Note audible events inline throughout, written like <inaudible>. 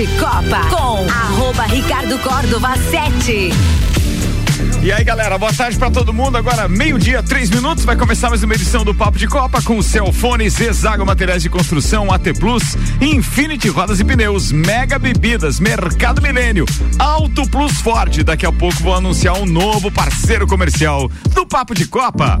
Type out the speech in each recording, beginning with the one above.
de Copa com arroba Ricardo Córdova 7. E aí, galera, boa tarde para todo mundo. Agora, meio-dia, três minutos, vai começar mais uma edição do Papo de Copa com Celfone, Zezago Materiais de Construção, AT Plus, Infinity Rodas e Pneus, Mega Bebidas, Mercado Milênio, Auto Plus Ford. Daqui a pouco vou anunciar um novo parceiro comercial do Papo de Copa.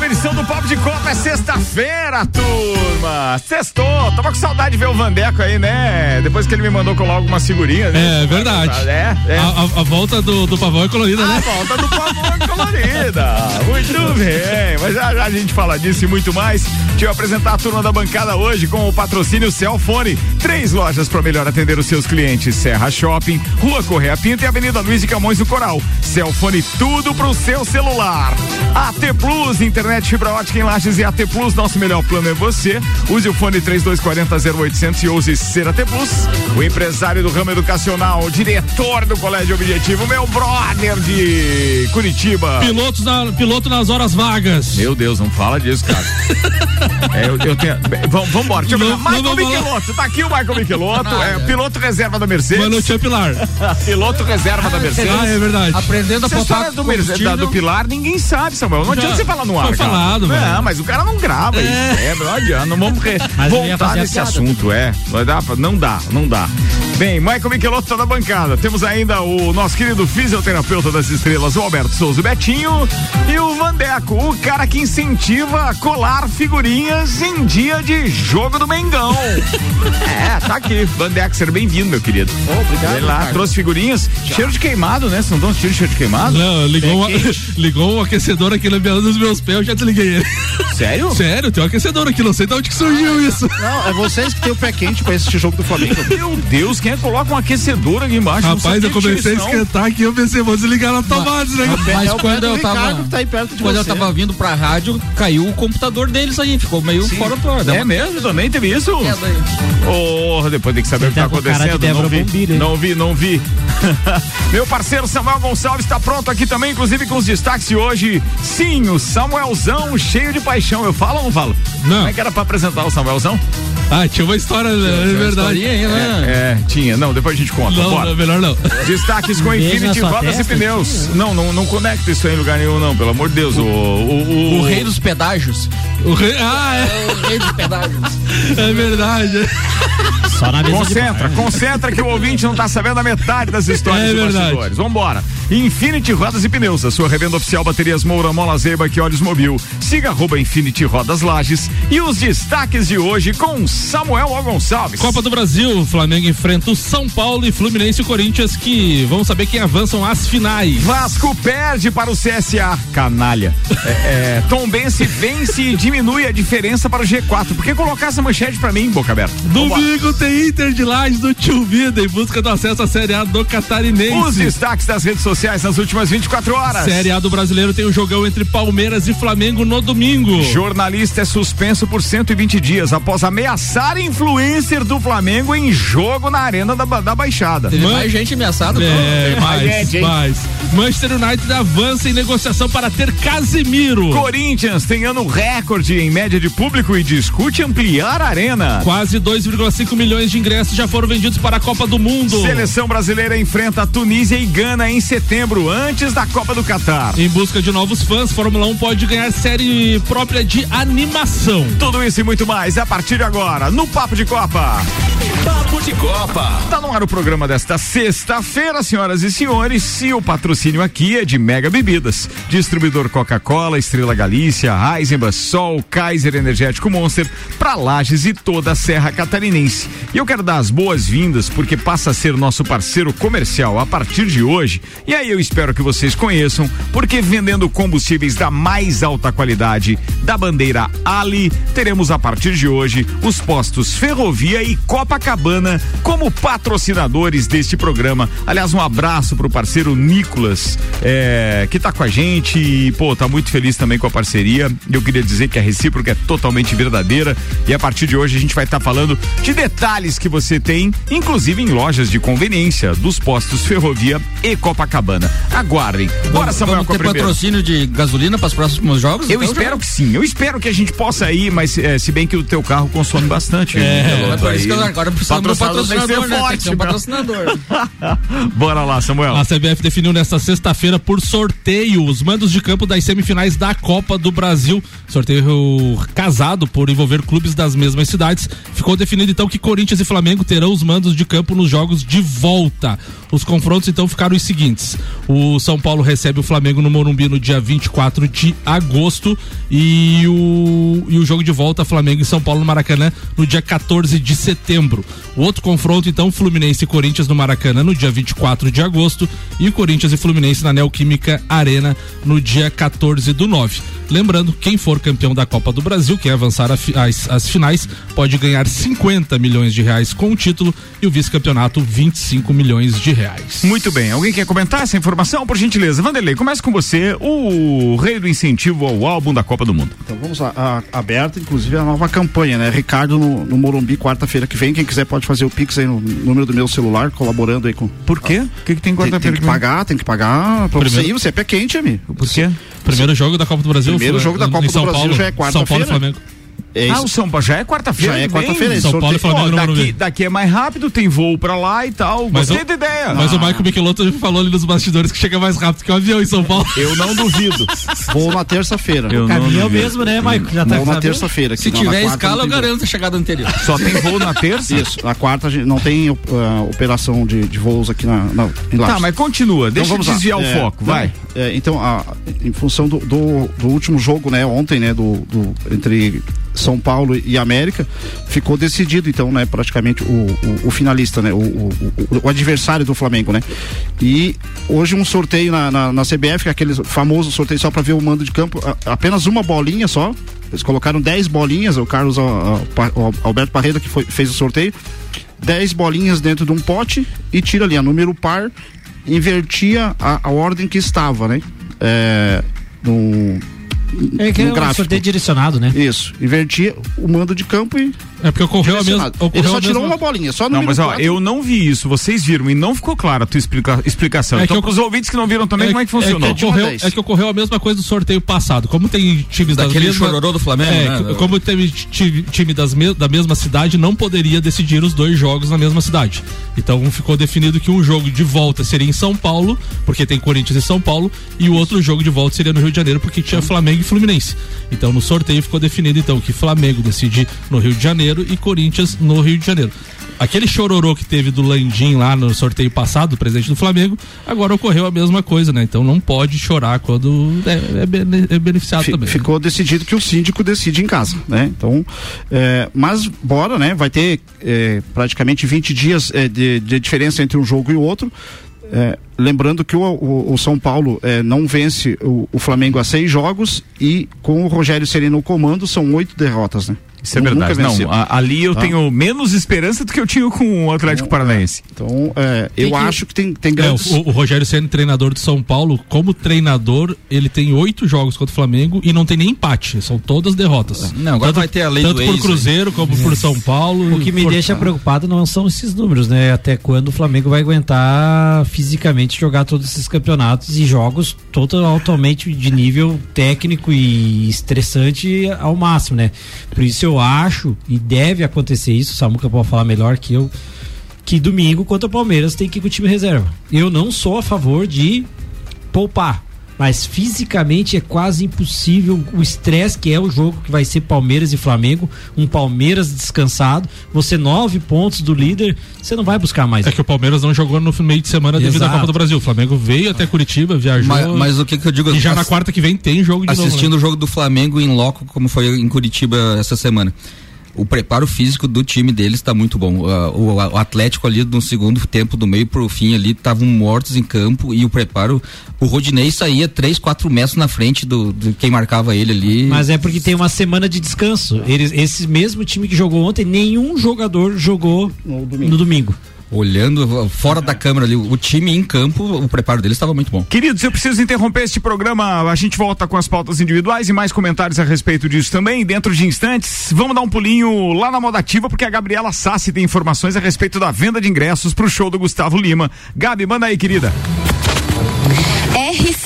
Edição do Papo de Copa. É sexta-feira, turma. Sextou. Tava com saudade de ver o Vandeco aí, né? Depois que ele me mandou colar algumas figurinhas. Né? É verdade. É, é. A, a, a, volta do, do pavão é colorida, a né? A volta do pavão é colorida. <laughs> muito bem. Mas já, já a gente fala disso e muito mais. Deixa eu apresentar a turma da bancada hoje com o patrocínio Celfone. Três lojas para melhor atender os seus clientes: Serra Shopping, Rua Correia Pinto e Avenida Luiz de Camões do Coral. Celfone, tudo pro seu celular. AT Plus, internet fibra ótica em Lages e AT Plus, nosso melhor plano é você. Use o fone 3240 0800 e use ser AT Plus. O empresário do ramo educacional, diretor do Colégio Objetivo, meu brother de Curitiba. Pilotos na, piloto nas horas vagas. Meu Deus, não fala disso, cara. <laughs> é, eu, eu tenho. Vamos embora. Deixa eu ver. Michael Michelotto, tá aqui o Michael Michelotto, é piloto reserva da Mercedes. Mano, tinha Pilar. <laughs> piloto reserva da Mercedes. Ah, é verdade. Aprendendo a botar do, da, do Pilar, ninguém sabe, Samuel. Não adianta você falar no ar. Foi falado, mano. Não, mas o cara não grava é. isso. É, não adianta. Não vamos voltar nesse assunto, é. Não dá, não dá, não dá. Bem, Michael Michelotto tá na bancada. Temos ainda o nosso querido fisioterapeuta das estrelas, o Alberto Souza Betinho, e o Vandeco, o cara que incentiva a colar figurinhas em dia de jogo do Mengão. <laughs> é, tá aqui. Vandeco, seja bem-vindo, meu querido. Oh, obrigado. Vem lá, cara. trouxe figurinhas. Já. Cheiro de queimado, né? Vocês não estão sentindo cheiro de queimado? Não, ligou, uma, <laughs> ligou um aquecedor aqui na minha dos meus pés, eu já desliguei ele. Sério? <laughs> Sério, tem um aquecedor aqui, não sei de onde que surgiu ah, isso. Não, é vocês que tem o pé quente pra esse jogo do Flamengo. Meu Deus, quem é que coloca um aquecedor aqui embaixo? Rapaz, eu comecei a esquentar aqui, eu pensei, vou desligar na tomada, né? Mas é quando eu tava. Tá quando eu tava vindo pra rádio, caiu o computador deles aí, ficou meio Sim. fora do ar. É mesmo? Também teve isso? É, daí. Oh, depois tem que saber o que tá acontecendo. Não vi, Bombira, não vi, não vi. <laughs> Meu parceiro Samuel Gonçalves está pronto aqui também, inclusive com os destaques de hoje. Sim, o Samuelzão cheio de paixão. Eu falo ou não falo? Não. Como é que era pra apresentar o Samuelzão? Ah, tinha uma história, é verdade. Aí, né? é, é, tinha. Não, depois a gente conta. Não, Bora. não melhor não. Destaques com Infinity Rodas e Pneus. Não, não, não conecta isso aí em lugar nenhum, não, pelo amor de Deus. O, o, o, o rei dos pedágios. O rei, ah, é. é o rei dos pedágios. É verdade. Só na mesa concentra, concentra que o ouvinte não tá sabendo a metade das histórias é dos bastidores. Vambora. Infinity Rodas e Pneus, a sua revenda oficial baterias Moura, Mola Zeiba, que olhos mobil. Siga arroba Infinity Rodas Lages e os destaques de hoje com Samuel. Gonçalves. Copa do Brasil, Flamengo enfrenta o São Paulo e Fluminense e Corinthians que vamos saber quem avançam às finais. Vasco perde para o CSA, canalha. é, é, Tom Bense vence e diminui a diferença para o G4. Por que colocar essa manchete para mim, boca aberta? Domingo tem Inter de Lages do Tio Vida em busca do acesso à Série A do Catarinense. Os destaques das redes sociais nas últimas 24 horas. Série A do Brasileiro tem o um jogão entre Palmeiras e Flamengo no domingo. Jornalista é suspenso por 120 dias após ameaçar influencer do Flamengo em jogo na Arena da, da Baixada. Teve Man... mais gente ameaçada? É, mais, mais, gente, mais. Manchester United avança em negociação para ter Casimiro. Corinthians tem ano recorde em média de público e discute ampliar a arena. Quase 2,5 milhões milhões de ingressos já foram vendidos para a Copa do Mundo. Seleção brasileira enfrenta a Tunísia e Gana em setembro, antes da Copa do Catar. Em busca de novos fãs, Fórmula 1 pode ganhar série própria de animação. Tudo isso e muito mais a partir de agora no Papo de Copa. Papo de Copa. Tá no ar o programa desta sexta-feira, senhoras e senhores, e o patrocínio aqui é de Mega Bebidas. Distribuidor Coca-Cola, Estrela Galícia, Eisenbach, Sol, Kaiser Energético Monster, para Lages e toda a Serra Catarinense. E eu quero dar as boas-vindas porque passa a ser nosso parceiro comercial a partir de hoje. E aí eu espero que vocês conheçam, porque vendendo combustíveis da mais alta qualidade da bandeira Ali, teremos a partir de hoje os postos Ferrovia e Copacabana como patrocinadores deste programa. Aliás, um abraço pro parceiro Nicolas, é, que tá com a gente e, pô, tá muito feliz também com a parceria. Eu queria dizer que a recíproca é totalmente verdadeira e a partir de hoje a gente vai estar tá falando de detalhes que você tem, inclusive em lojas de conveniência dos postos Ferrovia e Copacabana. Aguardem. Bora, Samuel, vamos ter patrocínio de gasolina para os próximos jogos? Eu então, espero já? que sim. Eu espero que a gente possa ir, mas é, se bem que o teu carro consome bastante. É, é por isso que eu, agora precisa de um patrocinador, né? Forte, um patrocinador. Bora lá, Samuel. A CBF definiu nesta sexta-feira por sorteio os mandos de campo das semifinais da Copa do Brasil. Sorteio casado por envolver clubes das mesmas cidades. Ficou definido então que Corinthians e Flamengo terão os mandos de campo nos jogos de volta. Os confrontos então ficaram os seguintes: o São Paulo recebe o Flamengo no Morumbi no dia 24 de agosto e o, e o jogo de volta Flamengo e São Paulo no Maracanã no dia 14 de setembro. O outro confronto então Fluminense e Corinthians no Maracanã no dia 24 de agosto e o Corinthians e Fluminense na Neoquímica Arena no dia 14 do 9. Lembrando, quem for campeão da Copa do Brasil, quem avançar as, as finais, pode ganhar 50 milhões de reais com o título e o vice-campeonato 25 milhões de reais. Muito bem. Alguém quer comentar essa informação? Por gentileza, Vanderlei, começa com você, o rei do incentivo ao álbum da Copa do Mundo. Então vamos lá, a, aberta, inclusive, a nova campanha, né? Ricardo no, no Morumbi, quarta-feira que vem. Quem quiser pode fazer o Pix aí no número do meu celular, colaborando aí com. Por quê? O que, que tem quarta-feira? Tem, tem, que pagar, tem que pagar pra Primeiro. você ir, você é pé quente, amigo. Por quê? Primeiro jogo da Copa do Brasil. Primeiro jogo da Copa do Brasil já é quarta-feira. São Paulo Flamengo. É ah, o São Paulo já é quarta-feira. Já é quarta-feira. São Paulo e Flamengo daqui, daqui é mais rápido, tem voo pra lá e tal. Mas Gostei da ideia. Mas ah. o Michael Michelotto falou ali nos bastidores que chega mais rápido que o avião em São Paulo. <laughs> Eu não duvido. vou na terça-feira. O caminho é o mesmo, né, Michael? Já tá vou na terça-feira. Se tiver escala, eu garanto a chegada anterior. Só tem voo na terça? Isso. Na quarta não tem uh, operação de, de voos aqui na, na em Tá, mas continua. Então, Deixa eu desviar lá. o é, foco. Vai. É, então, a, em função do, do, do, último jogo, né, ontem, né, do, do entre São Paulo e América, ficou decidido, então, né, praticamente o, o, o finalista, né, o, o, adversário do Flamengo, né. E hoje um sorteio na, na, na CBF, é aquele famoso sorteio só para ver o mando de campo, a, apenas uma bolinha só. Eles colocaram 10 bolinhas, o Carlos o, Alberto Parreira que foi, fez o sorteio. 10 bolinhas dentro de um pote e tira ali a número par, invertia a, a ordem que estava, né? É, no, é que no é um sorteio direcionado, né? Isso. Invertia o mando de campo e. É porque ocorreu a mesma. Ocorreu Ele só tirou uma bolinha, só no Não, mas ó, eu não vi isso. Vocês viram e não ficou clara a tua explica, explicação. É então, para os ouvintes que não viram também, é, como é que funcionou? É que, ocorreu, é que ocorreu a mesma coisa do sorteio passado. Como tem times Daquele das mesmas. chororô do Flamengo, é, né? Como teve time das me, da mesma cidade, não poderia decidir os dois jogos na mesma cidade. Então ficou definido que um jogo de volta seria em São Paulo, porque tem Corinthians e São Paulo, e o outro jogo de volta seria no Rio de Janeiro, porque tinha Flamengo e Fluminense. Então no sorteio ficou definido então que Flamengo decide no Rio de Janeiro e Corinthians no Rio de Janeiro. Aquele chororô que teve do Landim lá no sorteio passado, do presidente do Flamengo, agora ocorreu a mesma coisa, né? Então não pode chorar quando é, é, é beneficiado F também. Né? Ficou né? decidido que o síndico decide em casa, né? Então, é, mas bora, né? Vai ter é, praticamente 20 dias é, de, de diferença entre um jogo e o outro. É, lembrando que o, o, o São Paulo é, não vence o, o, Flamengo a seis jogos e com o Rogério Sereno no comando são oito derrotas, né? Isso é verdade. Não, a, ali eu tá? tenho menos esperança do que eu tinha com o Atlético então, Paranaense. Então, é, eu que, acho que tem, tem grandes. É, o, o, Rogério sendo treinador de São Paulo, como treinador, ele tem oito jogos contra o Flamengo e não tem nem empate. São todas derrotas. Não, agora tanto, vai ter a lei Tanto do por ex, Cruzeiro aí. como por São Paulo. O que me por... deixa preocupado não são esses números, né? Até quando o Flamengo vai aguentar fisicamente jogar todos esses campeonatos e jogos totalmente de nível técnico e estressante ao máximo, né? Por isso eu acho, e deve acontecer isso, o Samuca pode falar melhor que eu, que domingo contra o Palmeiras tem que ir com o time reserva. Eu não sou a favor de poupar mas fisicamente é quase impossível o estresse que é o jogo que vai ser Palmeiras e Flamengo, um Palmeiras descansado, você nove pontos do líder, você não vai buscar mais. É que o Palmeiras não jogou no meio de semana Exato. devido à Copa do Brasil. O Flamengo veio até Curitiba, viajou. Mas, mas o que, que eu digo? E já na quarta que vem tem jogo de Assistindo novo, né? o jogo do Flamengo em loco, como foi em Curitiba essa semana o preparo físico do time deles está muito bom. Uh, o, o, Atlético ali no segundo tempo, do meio pro fim ali, estavam mortos em campo e o preparo. O Rodinei saía 3, 4 metros na frente do, do, quem marcava ele ali. Mas é porque tem uma semana de descanso. Eles, esse mesmo time que jogou ontem, nenhum jogador jogou no domingo. No domingo olhando fora da câmera ali, o time em campo, o preparo deles estava muito bom. Queridos, eu preciso interromper este programa. A gente volta com as pautas individuais e mais comentários a respeito disso também. Dentro de instantes, vamos dar um pulinho lá na moda ativa, porque a Gabriela Sassi tem informações a respeito da venda de ingressos para o show do Gustavo Lima. Gabi, manda aí, querida.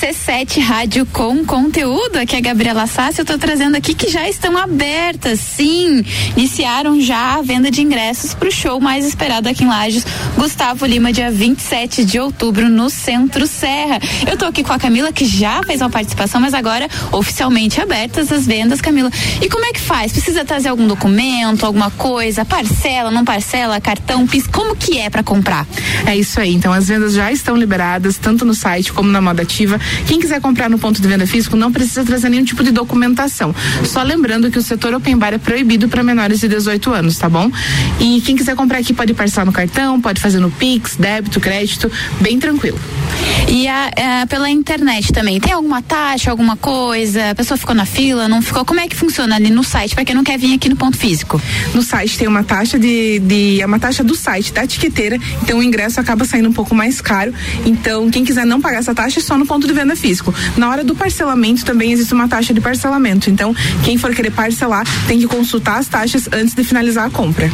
RC7 Rádio com conteúdo. Aqui é a Gabriela Sassi. Eu estou trazendo aqui que já estão abertas. Sim, iniciaram já a venda de ingressos para o show mais esperado aqui em Lages, Gustavo Lima, dia 27 de outubro, no Centro Serra. Eu estou aqui com a Camila, que já fez uma participação, mas agora oficialmente abertas as vendas, Camila. E como é que faz? Precisa trazer algum documento, alguma coisa? Parcela, não parcela, cartão, PIS? Como que é para comprar? É isso aí. Então as vendas já estão liberadas, tanto no site como na moda ativa. Quem quiser comprar no ponto de venda físico não precisa trazer nenhum tipo de documentação. Só lembrando que o setor open bar é proibido para menores de 18 anos, tá bom? E quem quiser comprar aqui pode parcelar no cartão, pode fazer no Pix, débito, crédito, bem tranquilo. E a, a, pela internet também, tem alguma taxa, alguma coisa? A pessoa ficou na fila, não ficou? Como é que funciona ali no site para quem não quer vir aqui no ponto físico? No site tem uma taxa de, de é uma taxa do site, da etiqueteira, então o ingresso acaba saindo um pouco mais caro. Então, quem quiser não pagar essa taxa é só no ponto de venda físico. Na hora do parcelamento também existe uma taxa de parcelamento. Então, quem for querer parcelar tem que consultar as taxas antes de finalizar a compra.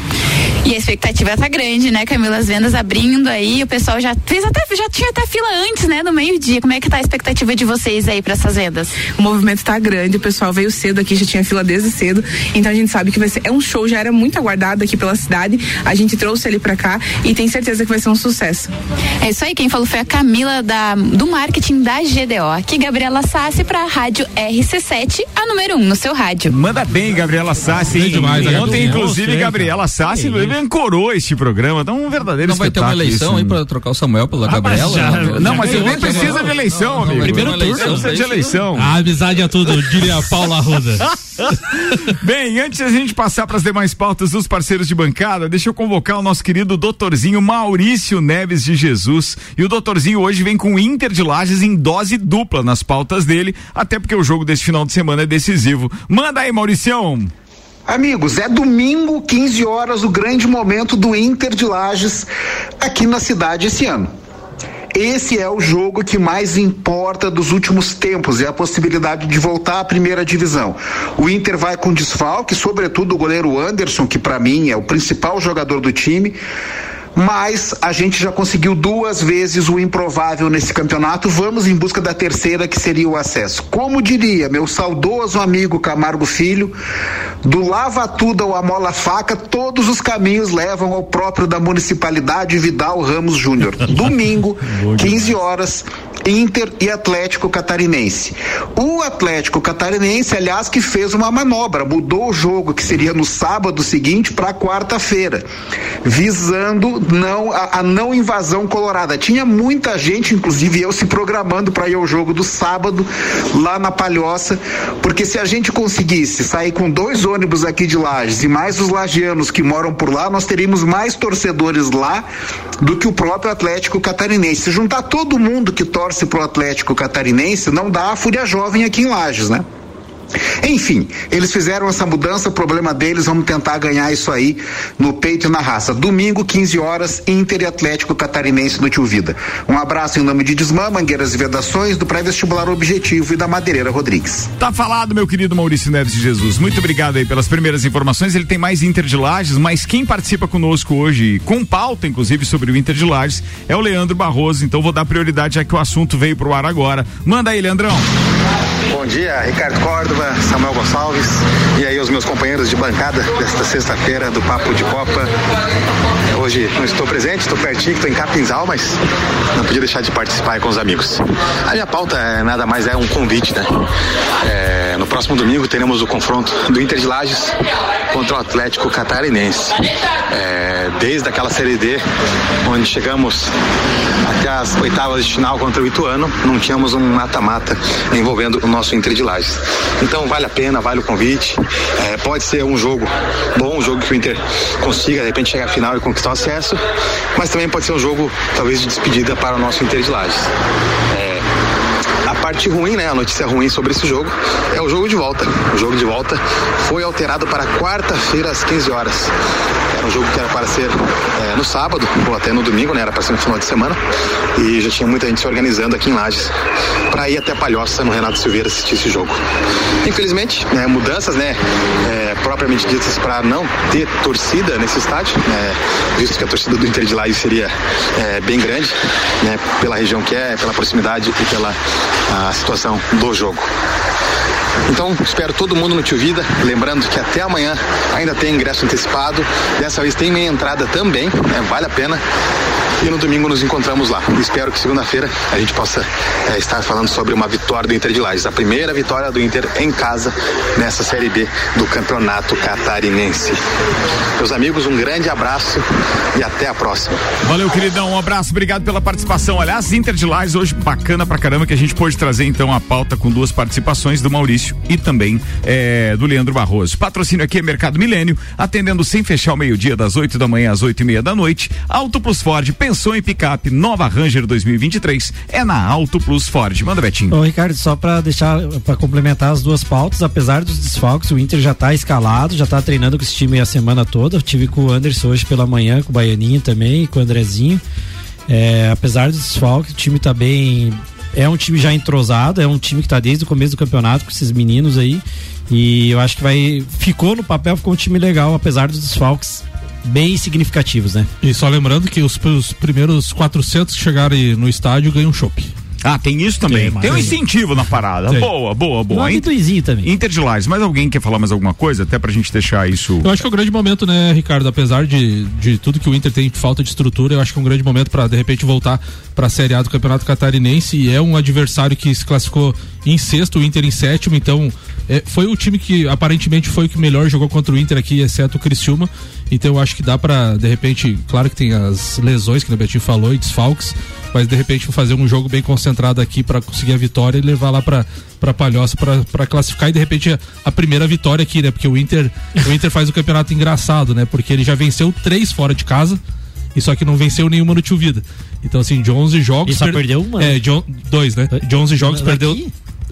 E a expectativa tá grande, né, Camila? As vendas abrindo aí, o pessoal já fez até já tinha até fila antes, né, no meio-dia. Como é que tá a expectativa de vocês aí para essas vendas? O movimento tá grande, o pessoal veio cedo aqui, já tinha fila desde cedo. Então a gente sabe que vai ser é um show já era muito aguardado aqui pela cidade. A gente trouxe ele para cá e tem certeza que vai ser um sucesso. É isso aí, quem falou foi a Camila da do marketing da GDO. Aqui Gabriela Sassi para a Rádio RC7, a número 1 um no seu rádio. Manda bem, Gabriela Sassi. Bem demais, Ontem, inclusive, Gabriela Sassi é ancorou este programa. Então, um verdadeiro Não vai ter uma eleição isso. aí para trocar o Samuel pela Gabriela? Já, não, não, mas ele nem precisa de eleição, não, amigo. Primeiro turno precisa de eleição. A amizade é tudo, diria Paula Ruda. <laughs> Bem, antes a gente passar para as demais pautas dos parceiros de bancada, deixa eu convocar o nosso querido doutorzinho Maurício Neves de Jesus. E o doutorzinho hoje vem com o Inter de Lages em dose dupla nas pautas dele, até porque o jogo desse final de semana é decisivo. Manda aí, Mauricião. Amigos, é domingo, 15 horas, o grande momento do Inter de Lages aqui na cidade esse ano. Esse é o jogo que mais importa dos últimos tempos, é a possibilidade de voltar à primeira divisão. O Inter vai com desfalque, sobretudo o goleiro Anderson, que para mim é o principal jogador do time mas a gente já conseguiu duas vezes o improvável nesse campeonato. Vamos em busca da terceira, que seria o acesso. Como diria meu saudoso amigo Camargo Filho, do lava tudo ao amola faca, todos os caminhos levam ao próprio da municipalidade Vidal Ramos Júnior. <laughs> Domingo, 15 horas, Inter e Atlético Catarinense. O Atlético Catarinense, aliás, que fez uma manobra, mudou o jogo que seria no sábado seguinte para quarta-feira, visando não a, a, não invasão colorada. Tinha muita gente, inclusive eu, se programando para ir ao jogo do sábado lá na Palhoça, porque se a gente conseguisse sair com dois ônibus aqui de Lages e mais os lagianos que moram por lá, nós teríamos mais torcedores lá do que o próprio Atlético Catarinense. Se juntar todo mundo que torce pro Atlético Catarinense não dá a Fúria Jovem aqui em Lages, né? Enfim, eles fizeram essa mudança, o problema deles, vamos tentar ganhar isso aí no peito e na raça. Domingo, 15 horas, Inter e Atlético Catarinense no Tio Vida. Um abraço em nome de Desmã, Mangueiras e Vedações, do pré-vestibular Objetivo e da Madeireira Rodrigues. Tá falado, meu querido Maurício Neves de Jesus. Muito obrigado aí pelas primeiras informações. Ele tem mais Inter de Lages, mas quem participa conosco hoje, com pauta, inclusive, sobre o Inter de Lages, é o Leandro Barroso. Então vou dar prioridade já que o assunto veio pro ar agora. Manda aí, Leandrão. Bom dia, Ricardo Córdova, Samuel Gonçalves e aí os meus companheiros de bancada desta sexta-feira do Papo de Copa. Hoje não estou presente, estou pertinho, estou em Capinzal, mas não podia deixar de participar com os amigos. A minha pauta é nada mais é um convite, né? É, no próximo domingo teremos o confronto do Inter de Lages contra o Atlético Catarinense. É, desde aquela Série D, onde chegamos até as oitavas de final contra o Ituano, não tínhamos um mata-mata envolvendo o nosso Inter de Lages. Então vale a pena, vale o convite. É, pode ser um jogo bom, um jogo que o Inter consiga de repente chegar à final e conquistar o acesso, mas também pode ser um jogo talvez de despedida para o nosso Inter de Lages. É, a parte ruim, né? A notícia ruim sobre esse jogo é o jogo de volta. O jogo de volta foi alterado para quarta-feira às 15 horas. Era um jogo que era para ser é, no sábado ou até no domingo, né? Era para ser no final de semana. E já tinha muita gente se organizando aqui em Lages para ir até Palhoça no Renato Silveira assistir esse jogo. Infelizmente, né, mudanças, né? É, propriamente ditas para não ter torcida nesse estádio, né, visto que a torcida do Inter de Lages seria é, bem grande, né? Pela região que é, pela proximidade e pela a situação do jogo. Então, espero todo mundo no Tio Vida. Lembrando que até amanhã ainda tem ingresso antecipado. Dessa vez tem meia entrada também, né? vale a pena. E no domingo nos encontramos lá. Espero que segunda-feira a gente possa é, estar falando sobre uma vitória do Inter de Lages. A primeira vitória do Inter em casa nessa Série B do Campeonato Catarinense. Meus amigos, um grande abraço e até a próxima. Valeu, queridão. Um abraço, obrigado pela participação. Aliás, Inter de Lages hoje bacana pra caramba que a gente pôde trazer então a pauta com duas participações do Maurício e também é, do Leandro Barroso. Patrocínio aqui é Mercado Milênio, atendendo sem fechar o meio-dia, das 8 da manhã às 8 e meia da noite. Auto Plus Ford, pensou em picape, nova Ranger 2023, é na Auto Plus Ford. Manda, Betinho. Ô, Ricardo, só para deixar, para complementar as duas pautas, apesar dos desfalques, o Inter já tá escalado, já tá treinando com esse time a semana toda. Eu tive com o Anderson hoje pela manhã, com o Baianinho também, com o Andrezinho. É, apesar dos desfalques, o time tá bem. É um time já entrosado, é um time que tá desde o começo do campeonato com esses meninos aí. E eu acho que vai. Ficou no papel, ficou um time legal, apesar dos desfalques bem significativos, né? E só lembrando que os, os primeiros 400 que chegarem no estádio ganham chopp. Ah, tem isso também. Tem, tem um incentivo na parada. Tem. Boa, boa, boa. Um amendoinzinho também. Inter de Lages, mais alguém quer falar mais alguma coisa? Até pra gente deixar isso. Eu acho que é um grande momento, né, Ricardo? Apesar de, de tudo que o Inter tem de falta de estrutura, eu acho que é um grande momento para de repente voltar para a Série A do Campeonato Catarinense. E é um adversário que se classificou em sexto, o Inter em sétimo. Então, é, foi o time que aparentemente foi o que melhor jogou contra o Inter aqui, exceto o Criciúma. Então, eu acho que dá para de repente, claro que tem as lesões que o Betinho falou e desfalques, mas de repente fazer um jogo bem concentrado aqui para conseguir a vitória e levar lá para para Palhoça para classificar e de repente a, a, primeira vitória aqui, né? Porque o Inter o Inter faz o campeonato engraçado, né? Porque ele já venceu três fora de casa e só que não venceu nenhuma no Tio Vida. Então assim, de 11 jogos e só per... perdeu uma. É, de on... dois, né? De 11 jogos perdeu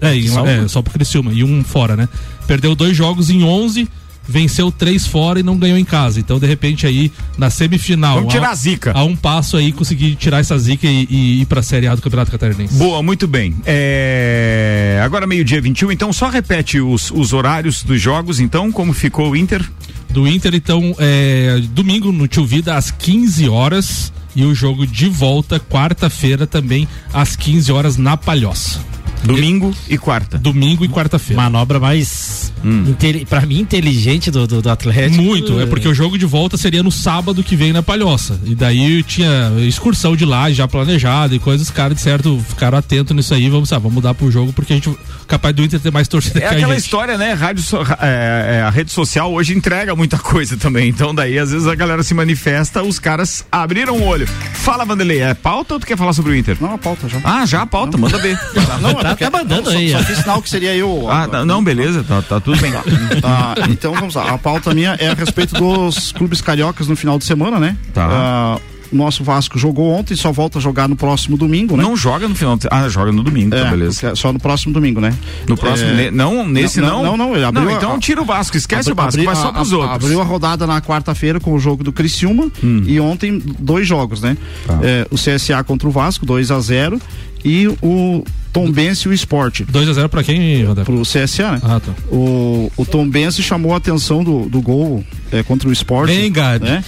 é, em, Só é, só pro Criciúma e um fora, né? Perdeu dois jogos em 11 venceu três fora e não ganhou em casa. Então, de repente, aí, na semifinal. Vamos tirar a zica. A um passo aí, conseguir tirar essa zica e, e ir pra Série A do Campeonato Catarinense. Boa, muito bem. É... Agora meio-dia 21, então só repete os, os horários dos jogos, então, como ficou o Inter? Do Inter, então, é, domingo no Tio Vida, às 15 horas. E o jogo de volta, quarta-feira, também, às 15 horas, na Palhoça. Domingo e quarta. Domingo e quarta-feira. Manobra mais, Hum. pra mim, inteligente do, do, do Atlético. Muito, é porque o jogo de volta seria no sábado que vem na Palhoça. E daí tinha excursão de lá já planejada e coisas, os caras de certo ficaram atentos nisso aí, vamos, ah, vamos mudar pro jogo porque a gente capaz do Inter ter mais torcida É que a aquela gente. história, né? Rádio, so- é, é, a rede social hoje entrega muita <laughs> coisa também. Então, daí, às vezes, a galera se manifesta, os caras abriram o olho. Fala, Vanderlei, é pauta ou tu quer falar sobre o Inter? Não, a pauta já. Ah, já a pauta, manda ver. <laughs> Não, tá, tá mandando não, aí, Só, só fiz sinal que seria eu. Ah, tá- não, beleza, tá, tá tudo bem. Tá, então vamos lá. A pauta minha é a respeito dos clubes cariocas no final de semana, né? Tá. Ah, o nosso Vasco jogou ontem, só volta a jogar no próximo domingo, né? Não joga no final de... Ah, joga no domingo, É, tá, beleza. é só no próximo domingo, né? No próximo, É, ne- não, nesse não? não, não, não, ele abriu a- então tira o Vasco, esquece Abri- o Vasco, abri- vai só pros a- outros. Abriu a rodada na quarta-feira com o jogo do Criciúma Hum. e ontem dois jogos, né? Tá. É, o CSA contra o Vasco, 2 a 0 e o Tombense e o Sport 2x0 pra quem, Rodé? pro CSA, né? Ah, tá. O, o Tombense chamou a atenção do, do gol é, contra o Sport. Vem, Gabi. né?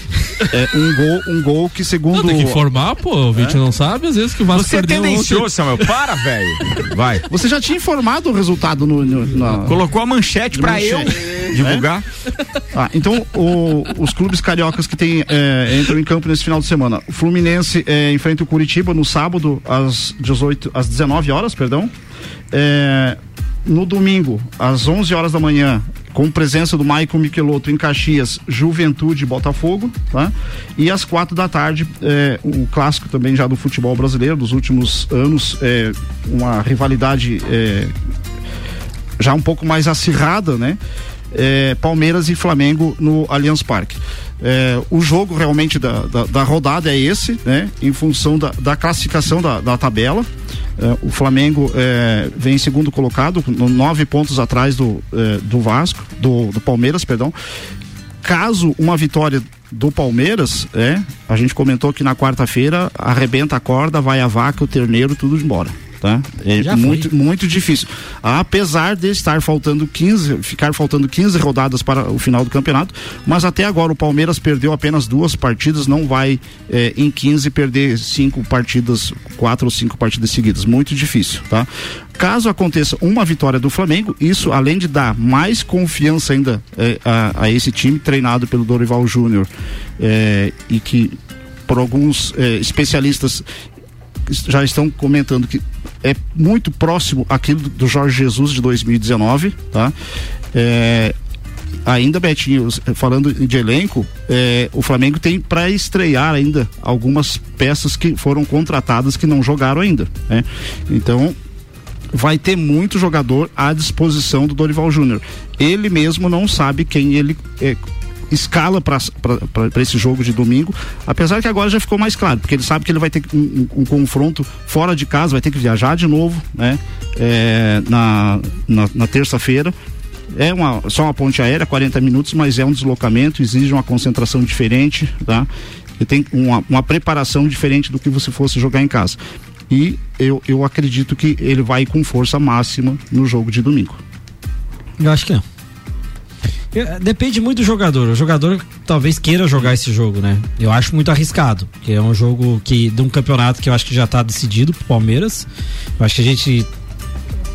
É um gol, um gol que segundo Não, tem que informar, pô, o Vinte não sabe, às vezes que o Vasco Você é perdeu tendencioso, ontem. Samuel. Para, velho. Vai. você já tinha informado o resultado no, no- na, Colocou a manchete pra eu Manchete. divulgar. Ah, então, o- os clubes cariocas que tem, é, entram em campo nesse final de semana. O Fluminense é, enfrenta o Curitiba no sábado, às 18, às 19 horas, perdão. É, no domingo, às 11 horas da manhã, com presença do Maicon Michelotto em Caxias, Juventude e Botafogo, tá? E às quatro da tarde, é, o clássico também já do futebol brasileiro, dos últimos anos, é, uma rivalidade é, já um pouco mais acirrada, né? É, Palmeiras e Flamengo no Allianz Parque. É, o jogo realmente da, da, da, rodada é esse, né? Em função da, da classificação da, da tabela. É, o Flamengo é, vem em segundo colocado, nove pontos atrás do, é, do Vasco, do, do Palmeiras, perdão. Caso uma vitória do Palmeiras, é, a gente comentou que na quarta-feira arrebenta a corda, vai a vaca, o terneiro, tudo embora tá? É muito, muito difícil. Apesar de estar faltando 15, ficar faltando 15 rodadas para o final do campeonato, mas até agora o Palmeiras perdeu apenas duas partidas, não vai é, em 15 perder cinco partidas, quatro ou cinco partidas seguidas. Muito difícil, tá? Caso aconteça uma vitória do Flamengo, isso além de dar mais confiança ainda é, a, a, esse time treinado pelo Dorival Júnior é, e que por alguns especialistas já estão comentando que é muito próximo aquilo do Jorge Jesus de 2019, tá? É, ainda, Betinho, falando de elenco, é, o Flamengo tem para estrear ainda algumas peças que foram contratadas que não jogaram ainda, né? Então, vai ter muito jogador à disposição do Dorival Júnior. Ele mesmo não sabe quem ele é, escala para esse jogo de domingo, apesar que agora já ficou mais claro, porque ele sabe que ele vai ter um, um, confronto fora de casa, vai ter que viajar de novo, né? É, na, na, na terça-feira. É uma, só uma ponte aérea, 40 minutos, mas é um deslocamento, exige uma concentração diferente, tá? E tem uma, uma preparação diferente do que você fosse jogar em casa. E eu, eu acredito que ele vai com força máxima no jogo de domingo. Eu acho que é. Depende muito do jogador. O jogador talvez queira jogar esse jogo, né? Eu acho muito arriscado. Que é um jogo que de um campeonato que eu acho que já está decidido pro Palmeiras. Eu acho que a gente,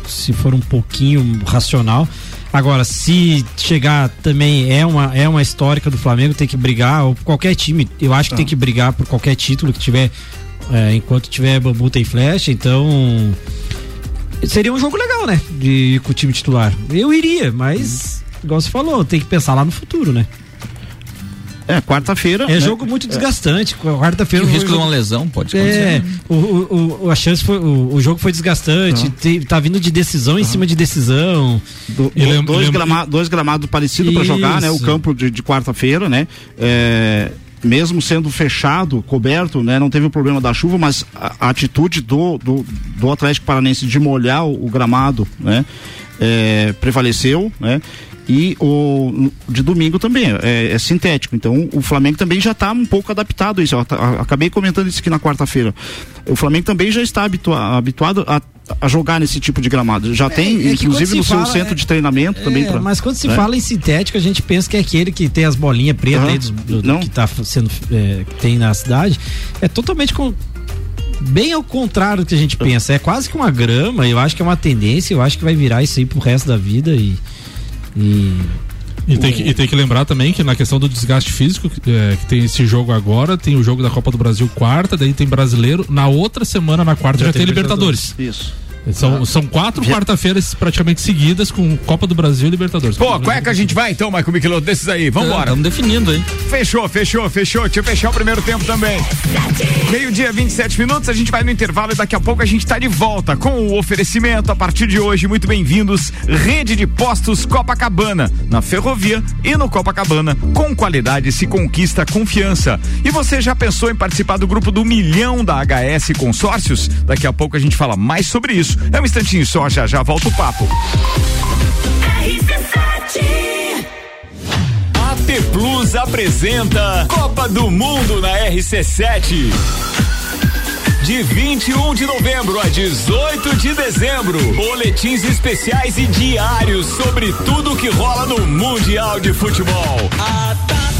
se for um pouquinho racional. Agora, se chegar também é uma, é uma histórica do Flamengo, tem que brigar, ou qualquer time, eu acho que tem que brigar por qualquer título que tiver, é, enquanto tiver bambu tem flecha, então. Seria um jogo legal, né? De ir com o time titular. Eu iria, mas igual você falou, tem que pensar lá no futuro, né? É, quarta-feira. É né? jogo muito é. desgastante. Quarta-feira. O risco jogo... de uma lesão pode acontecer. É, né? o, o, o, a chance foi. O, o, jogo foi desgastante. Uhum. Te, tá vindo de decisão uhum. em cima de decisão. Do, do, dois, grama, dois gramados parecidos para jogar, né? O campo de, de quarta-feira, né? É, mesmo sendo fechado, coberto, né? Não teve o problema da chuva, mas a, a atitude do, do, do Atlético Paranense de molhar o, o gramado, né? É, prevaleceu, né? E o de domingo também é, é sintético. Então o Flamengo também já está um pouco adaptado a isso. Eu acabei comentando isso aqui na quarta-feira. O Flamengo também já está habitua, habituado a, a, jogar nesse tipo de gramado. Já é, tem, é inclusive, no fala, seu centro de treinamento também. É, pra, mas quando se né? fala em sintético, a gente pensa que é aquele que tem as bolinhas pretas uhum. aí do, do, do que está sendo é, tem na cidade. É totalmente com, bem ao contrário do que a gente pensa. É quase que uma grama, eu acho que é uma tendência, eu acho que vai virar isso aí pro resto da vida e e e tem, que, e tem que lembrar também que na questão do desgaste físico, é, que tem esse jogo agora, tem o jogo da Copa do Brasil quarta, daí tem brasileiro. Na outra semana, na quarta, já, já tem, tem Libertadores. Libertadores. Isso. São, são quatro quarta-feiras praticamente seguidas com Copa do Brasil e Libertadores. Pô, qual é que a gente vai então, Michael Michelotto, desses aí? Vambora. Estamos definindo, hein? Fechou, fechou, fechou. Deixa eu fechar o primeiro tempo também. Meio-dia, 27 minutos, a gente vai no intervalo e daqui a pouco a gente tá de volta com o oferecimento a partir de hoje. Muito bem-vindos. Rede de Postos Copacabana, na Ferrovia e no Copacabana. Com qualidade se conquista confiança. E você já pensou em participar do grupo do Milhão da HS Consórcios? Daqui a pouco a gente fala mais sobre isso. É um instantinho só, já já volta o papo. AT Plus apresenta Copa do Mundo na RC7 de 21 de novembro a 18 de dezembro. Boletins especiais e diários sobre tudo que rola no Mundial de Futebol. A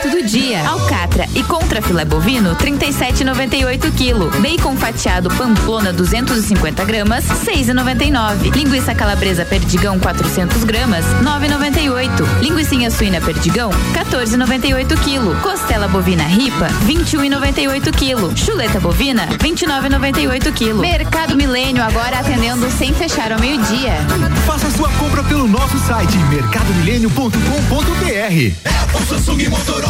Barato do dia. Alcatra e contra filé bovino 37,98 kg. Bacon fatiado Pamplona 250 gramas 6,99. Linguiça calabresa Perdigão 400 gramas 9,98. Linguiça suína Perdigão 14,98 kg. Costela bovina Ripa 21,98 kg. Chuleta bovina 29,98 kg. Mercado Milênio agora atendendo sem fechar ao meio-dia. Faça sua compra pelo nosso site mercadomilênio.com.br. Apple, Samsung, Motorola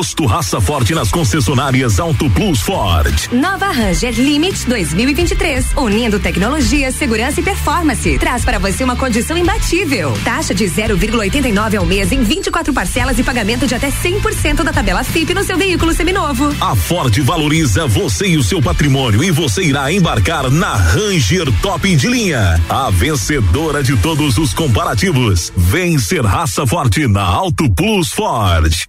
Agosto raça forte nas concessionárias Auto Plus Ford. Nova Ranger Limit 2023, unindo tecnologia, segurança e performance. Traz para você uma condição imbatível. Taxa de 0,89 ao mês em 24 parcelas e pagamento de até 100% da tabela FIP no seu veículo seminovo. A Ford valoriza você e o seu patrimônio e você irá embarcar na Ranger Top de Linha, a vencedora de todos os comparativos. Vem ser raça forte na Auto Plus Ford.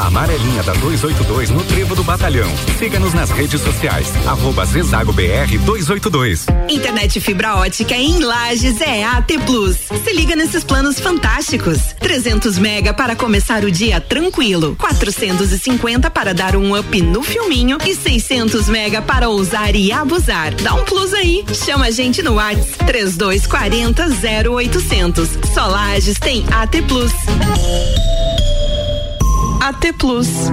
Amarelinha da 282 no Trevo do Batalhão. Siga-nos nas redes sociais. Arroba Zezago BR 282. Internet fibra ótica em Lages é AT Plus. Se liga nesses planos fantásticos. 300 mega para começar o dia tranquilo. 450 para dar um up no filminho e 600 mega para ousar e abusar. Dá um plus aí. Chama a gente no Whats 3240 0800. Só Lages tem AT Plus. AT Plus.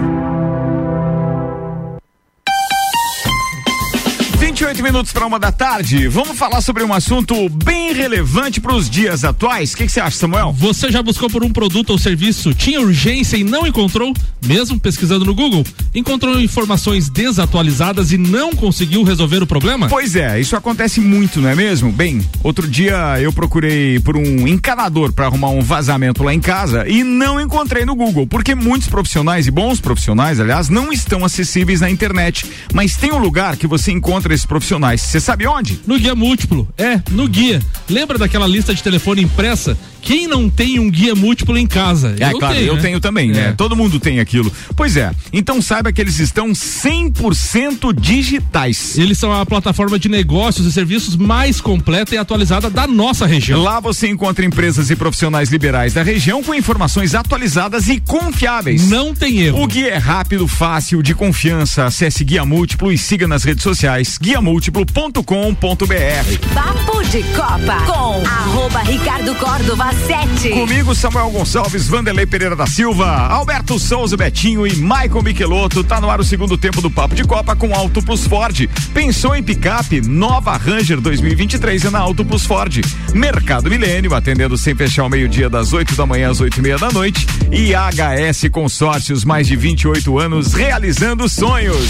28 minutos para uma da tarde. Vamos falar sobre um assunto bem relevante para os dias atuais. O que você acha, Samuel? Você já buscou por um produto ou serviço, tinha urgência e não encontrou? Mesmo pesquisando no Google, encontrou informações desatualizadas e não conseguiu resolver o problema? Pois é, isso acontece muito, não é mesmo? Bem, outro dia eu procurei por um encanador para arrumar um vazamento lá em casa e não encontrei no Google, porque muitos profissionais e bons profissionais, aliás, não estão acessíveis na internet. Mas tem um lugar que você encontra esses profissionais. Você sabe onde? No guia múltiplo. É, no guia. Lembra daquela lista de telefone impressa? Quem não tem um guia múltiplo em casa? É, eu claro, tenho, eu né? tenho também, né? Todo mundo tem aquilo. Pois é. Então saiba que eles estão 100% digitais. Eles são a plataforma de negócios e serviços mais completa e atualizada da nossa região. Lá você encontra empresas e profissionais liberais da região com informações atualizadas e confiáveis. Não tem erro. O guia é rápido, fácil, de confiança. Acesse Guia Múltiplo e siga nas redes sociais. Guia viamúltiplo.com.br. Papo de Copa com arroba Ricardo Córdova 7. Comigo, Samuel Gonçalves, Vanderlei Pereira da Silva, Alberto Souza Betinho e Michael Michelotto. Tá no ar o segundo tempo do Papo de Copa com Auto Plus Ford. Pensou em picape? Nova Ranger 2023 é na Auto Plus Ford. Mercado Milênio, atendendo sem fechar ao meio-dia das 8 da manhã às 8 e meia da noite. E HS Consórcios, mais de 28 anos realizando sonhos.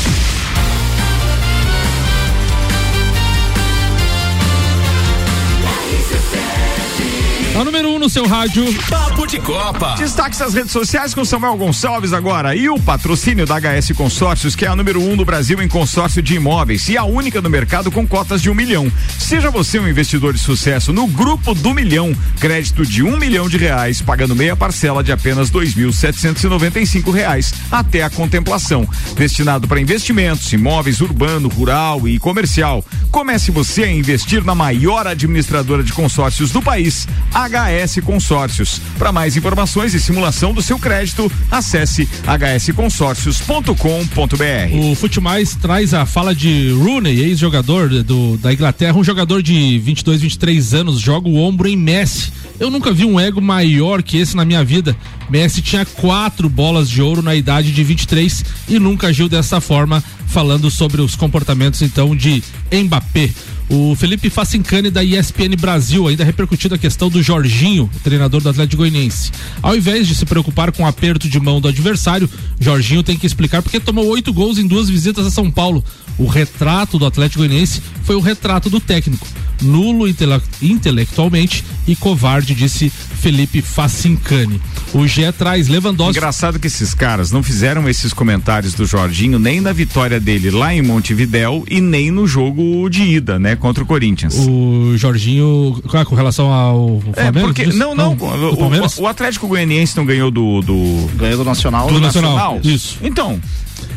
A número 1 um no seu rádio. Papo de Copa. Destaques das redes sociais com Samuel Gonçalves agora. E o patrocínio da HS Consórcios, que é a número 1 um do Brasil em consórcio de imóveis e a única no mercado com cotas de um milhão. Seja você um investidor de sucesso no grupo do milhão. Crédito de um milhão de reais, pagando meia parcela de apenas dois mil setecentos e noventa e cinco reais até a contemplação. Destinado para investimentos, imóveis urbano, rural e comercial. Comece você a investir na maior administradora de consórcios do país, HS Consórcios. Para mais informações e simulação do seu crédito, acesse hsconsórcios.com.br. O Fute Mais traz a fala de Rooney, ex-jogador do, da Inglaterra, um jogador de 22, 23 anos, joga o ombro em Messi. Eu nunca vi um ego maior que esse na minha vida. Messi tinha quatro bolas de ouro na idade de 23 e nunca agiu dessa forma, falando sobre os comportamentos então de Mbappé. O Felipe Facincani da ESPN Brasil ainda repercutindo a questão do Jorginho, treinador do Atlético Goianiense. Ao invés de se preocupar com o aperto de mão do adversário, Jorginho tem que explicar porque tomou oito gols em duas visitas a São Paulo. O retrato do Atlético Goianiense foi o retrato do técnico. Nulo intele intelectualmente e covarde, disse Felipe Facincani. O Gé traz Lewandowski. Engraçado que esses caras não fizeram esses comentários do Jorginho nem na vitória dele lá em Montevidéu e nem no jogo de ida, né, contra o Corinthians. O Jorginho, claro, com relação ao É, Flamengo? porque, disse? não, não, do o, o, o Atlético Goianiense não ganhou do. do ganhou do Nacional. Do Nacional, isso. Então.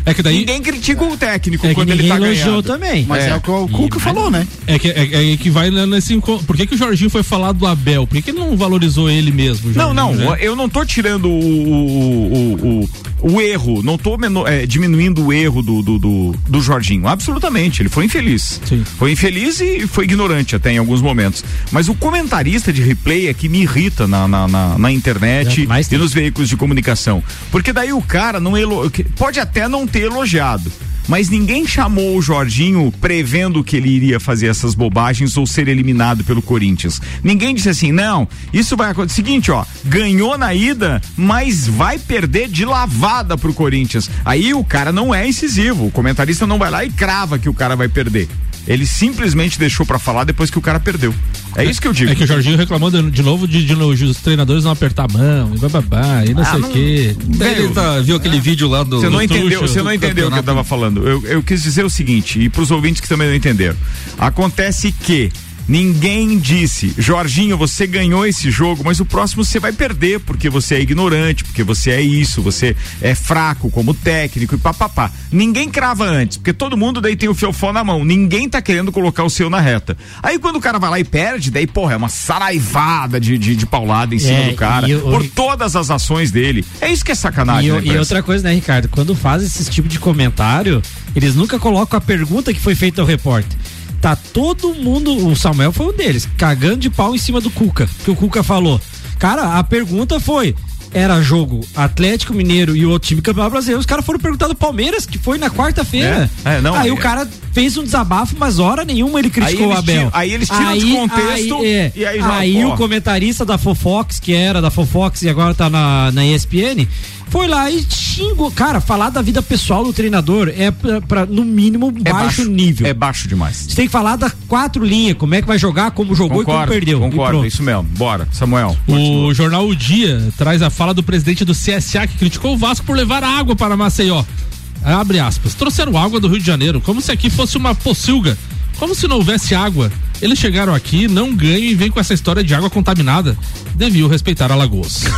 É que daí. Ninguém critica o técnico É quando ele ninguém tá ganhando. também. Mas é, o que o Cuca falou, né? É que, é, é que vai nesse encontro. Por que, que o Jorginho foi falar do Abel? Por que, que ele não valorizou ele mesmo? o Não, Jorginho, não, né? eu não tô tirando o, o, o, o, o erro, não tô é, diminuindo o erro do, do, do, do Jorginho, absolutamente, ele foi infeliz. Foi infeliz e foi ignorante até em alguns momentos. Mas o comentarista de replay é que me irrita na, na, na, na internet e nos veículos de comunicação. Porque daí o cara não elo... pode até não ter elogiado. Mas ninguém chamou o Jorginho prevendo que ele iria fazer essas bobagens ou ser eliminado pelo Corinthians. Ninguém disse assim, não, isso vai acontecer. Seguinte, ó, ganhou na ida, mas vai perder de lavada pro Corinthians. Aí o cara não é incisivo, o comentarista não vai lá e crava que o cara vai perder. Ele simplesmente deixou pra falar depois que o cara perdeu. É isso que eu digo. É que o Jorginho reclamou de, de novo de, de, os treinadores não apertar a mão e bababá e não Ah, sei o quê. Ele tá- viu aquele vídeo lá do. Você não do entendeu, você não entendeu o que eu tava falando. Eu, eu quis dizer o seguinte, e pros ouvintes que também não entenderam. Acontece que ninguém disse, Jorginho, você ganhou esse jogo, mas o próximo você vai perder, porque você é ignorante, porque você é isso, você é fraco como técnico e papapá. Ninguém crava antes, porque todo mundo daí tem o fiofó na mão. Ninguém tá querendo colocar o seu na reta. Aí quando o cara vai lá e perde, daí, porra, é uma saraivada de, de, de paulada em cima É, do cara, e o- por todas as ações dele. É isso que é sacanagem. E, e outra coisa, né, Ricardo? Quando faz esse tipo de comentário, eles nunca colocam a pergunta que foi feita ao repórter. Tá todo mundo, o Samuel foi um deles, cagando de pau em cima do Cuca, que o Cuca falou. Cara, a pergunta foi: era jogo Atlético Mineiro e o outro time campeão brasileiro. Os caras foram perguntar do Palmeiras, que foi na quarta-feira. É, é, não, aí é. o cara fez um desabafo, mas hora nenhuma ele criticou Aí o Abel. aí eles tiram de contexto aí, é, e aí aí o comentarista da Fofox, que era da Fofox e agora tá na, na ESPN, foi lá e xingou. Cara, falar da vida pessoal do treinador é pra, pra, no mínimo É baixo, nível. É baixo demais. Você tem que falar das quatro linhas, como é que vai jogar, como jogou e como perdeu. Concordo, isso mesmo. Bora, Samuel. O jornal O Dia traz a fala do presidente do CSA que criticou o Vasco por levar água para Maceió. Abre aspas. Trouxeram água do Rio de Janeiro, como se aqui fosse uma pocilga. Como se não houvesse água. Eles chegaram aqui, não ganham e vêm com essa história de água contaminada. Deviam respeitar Alagoas. <laughs>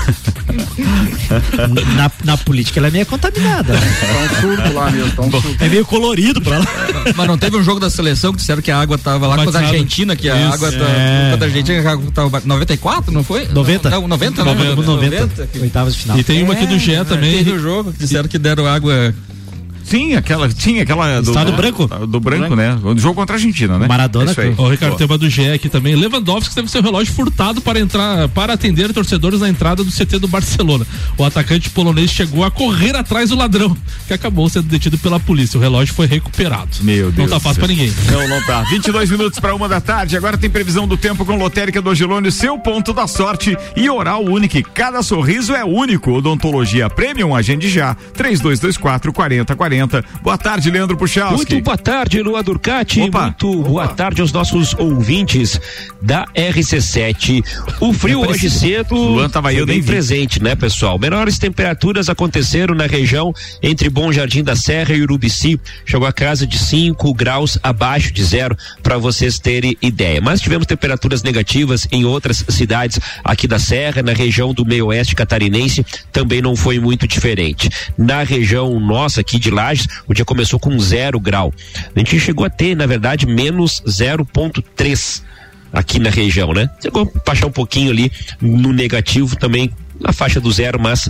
na, na política ela é meio contaminada. Tá um surto lá mesmo, tá um surto. É meio colorido pra lá. Mas não teve um jogo da seleção que disseram que a água tava lá com a. Argentina, que a Isso. água da, É. contra a Argentina tava 94, não foi? 90. Não, 90, Noventa, né? 90, oitavas de final. E tem uma aqui do GE também. Teve o jogo que disseram que deram água Sim, aquela, tinha aquela do, Estado branco? Do branco, né? O jogo contra a Argentina, né? Maradona, É. Ô, Ricardo, uma do GE aqui também. Lewandowski teve seu relógio furtado para entrar, para atender torcedores na entrada do CT do Barcelona. O atacante polonês chegou a correr atrás do ladrão, que acabou sendo detido pela polícia. O relógio foi recuperado. Meu Deus. Não tá fácil do pra céu. ninguém. Não, não tá. 22 minutos para uma da tarde. Agora tem previsão do tempo com Lotérica do Angelone, seu ponto da sorte e Oral Unique. Cada sorriso é único. Odontologia Premium, agende já. 3224 4040. Boa tarde, Leandro Puchalski. Muito boa tarde, Lua Durcati. Opa. Muito boa tarde aos nossos ouvintes da RC7. O frio É hoje cedo Luan tava aí, eu bem presente, né, pessoal? Menores temperaturas aconteceram na região entre Bom Jardim da Serra e Urubici. Chegou a casa de 5 graus abaixo de zero, para vocês terem ideia. Mas tivemos temperaturas negativas em outras cidades aqui da Serra, na região do meio oeste catarinense, também não foi muito diferente. Na região nossa aqui de O dia começou com zero grau. A gente chegou a ter, na verdade, menos 0,3 aqui na região, né? Chegou a baixar um pouquinho ali no negativo também na faixa do zero, mas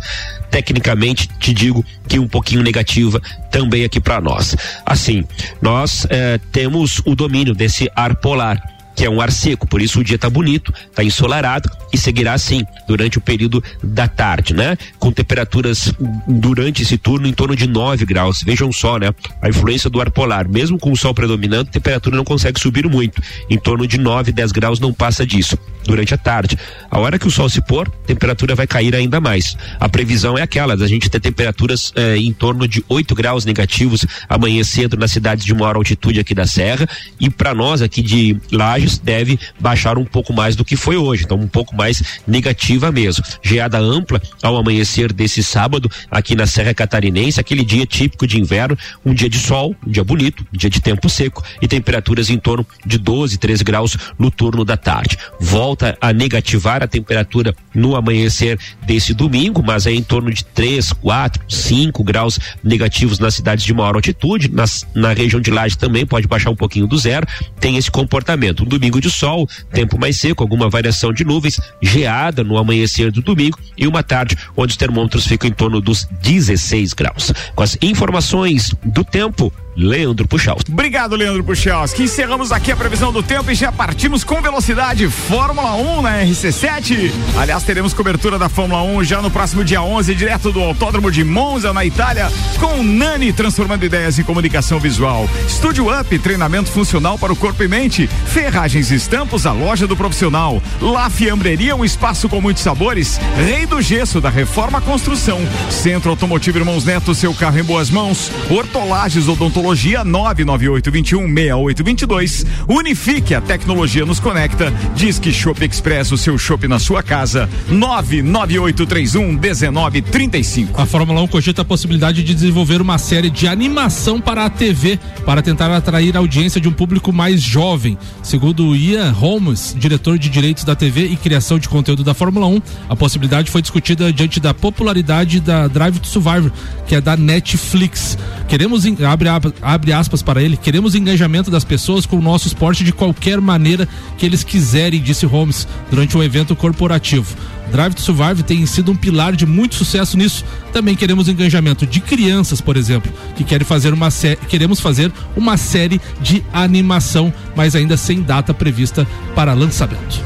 tecnicamente te digo que um pouquinho negativa também aqui para nós. Assim, nós eh, temos o domínio desse ar polar que é um ar seco, por isso o dia tá bonito, tá ensolarado e seguirá assim durante o período da tarde, né? Com temperaturas durante esse turno em torno de 9 graus. Vejam só, né? A influência do ar polar, mesmo com o sol predominando, a temperatura não consegue subir muito. Em torno de 9, 10 graus não passa disso durante a tarde. A hora que o sol se pôr, a temperatura vai cair ainda mais. A previsão é aquela da gente ter temperaturas eh, em torno de 8 graus negativos amanhã cedo nas cidades de maior altitude aqui da Serra e para nós aqui de Lages deve baixar um pouco mais do que foi hoje, então um pouco mais negativa mesmo. Geada ampla ao amanhecer desse sábado aqui na Serra Catarinense, aquele dia típico de inverno, um dia de sol, um dia bonito, um dia de tempo seco e temperaturas em torno de 12, 13 graus no turno da tarde. Volta a negativar a temperatura no amanhecer desse domingo, mas é em torno de 3, 4, 5 graus negativos nas cidades de maior altitude, nas, na região de Laje também pode baixar um pouquinho do zero, tem esse comportamento. Um domingo de sol, tempo mais seco, alguma variação de nuvens, geada no amanhecer do domingo e uma tarde onde os termômetros ficam em torno dos 16 graus. Com as informações do tempo, Leandro Puxal. Obrigado, Leandro Puchalski. Encerramos aqui a previsão do tempo e já partimos com velocidade Fórmula 1 na RC7. Aliás, teremos cobertura da Fórmula 1 já no próximo dia 11, direto do Autódromo de Monza, na Itália, com Nani transformando ideias em comunicação visual. Estúdio Up, treinamento funcional para o corpo e mente. Ferragens e Estampos, a loja do profissional. La Fiambreria, um espaço com muitos sabores. Rei do Gesso, da Reforma Construção. Centro Automotivo Irmãos Neto, seu carro em boas mãos. Hortolagens Odontologia 998216822. Unifique, a tecnologia nos conecta. Disque Shop Express, o seu shopping na sua casa. 998311935. A Fórmula 1 cogita a possibilidade de desenvolver uma série de animação para a TV para tentar atrair a audiência de um público mais jovem. Segundo Ian Holmes, diretor de direitos da TV e criação de conteúdo da Fórmula 1, a possibilidade foi discutida diante da popularidade da Drive to Survivor, que é da Netflix. Queremos, abre, ab- abre aspas para ele, queremos engajamento das pessoas com o nosso esporte de qualquer maneira que eles quiserem, disse Holmes durante um evento corporativo. Drive to Survive tem sido um pilar de muito sucesso nisso. Também queremos engajamento de crianças, por exemplo, que querem fazer uma sé- queremos fazer uma série de animação, mas ainda sem data prevista para lançamento.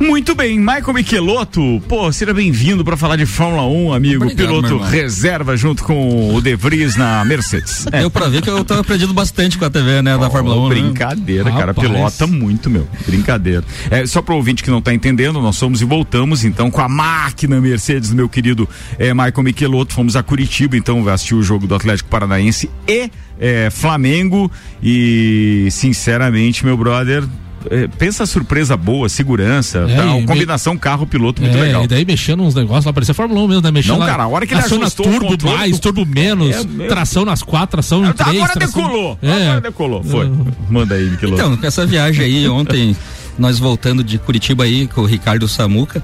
Muito bem, Michael Michelotto, pô, seja bem-vindo para falar de Fórmula 1, amigo. Obrigado, Piloto reserva junto com o De Vries na Mercedes. Deu pra ver que eu tô aprendido bastante com a TV, né, da Fórmula 1. né? Brincadeira, cara. Rapaz. Pilota muito, meu. Brincadeira. É, só para o ouvinte que não tá entendendo, nós somos e voltamos então com a máquina Mercedes meu querido é, Michael Michelotto. Fomos a Curitiba, então assistir o jogo do Atlético Paranaense e é, Flamengo. E, sinceramente, meu brother. É, pensa surpresa boa, segurança, É, tal, e me- combinação carro-piloto muito é, legal. e daí mexendo uns negócios lá, parecia Fórmula 1 mesmo, né? Mexendo Não, lá, cara, a hora que ele aciona ajustou o turbo controle mais, do- turbo menos, É, meu- tração nas quatro, tração em três. Agora tração- decolou. É. Agora decolou. Foi. Manda aí, Michelotto. Então, com essa viagem aí, ontem, <laughs> nós voltando de Curitiba aí com o Ricardo Samuca,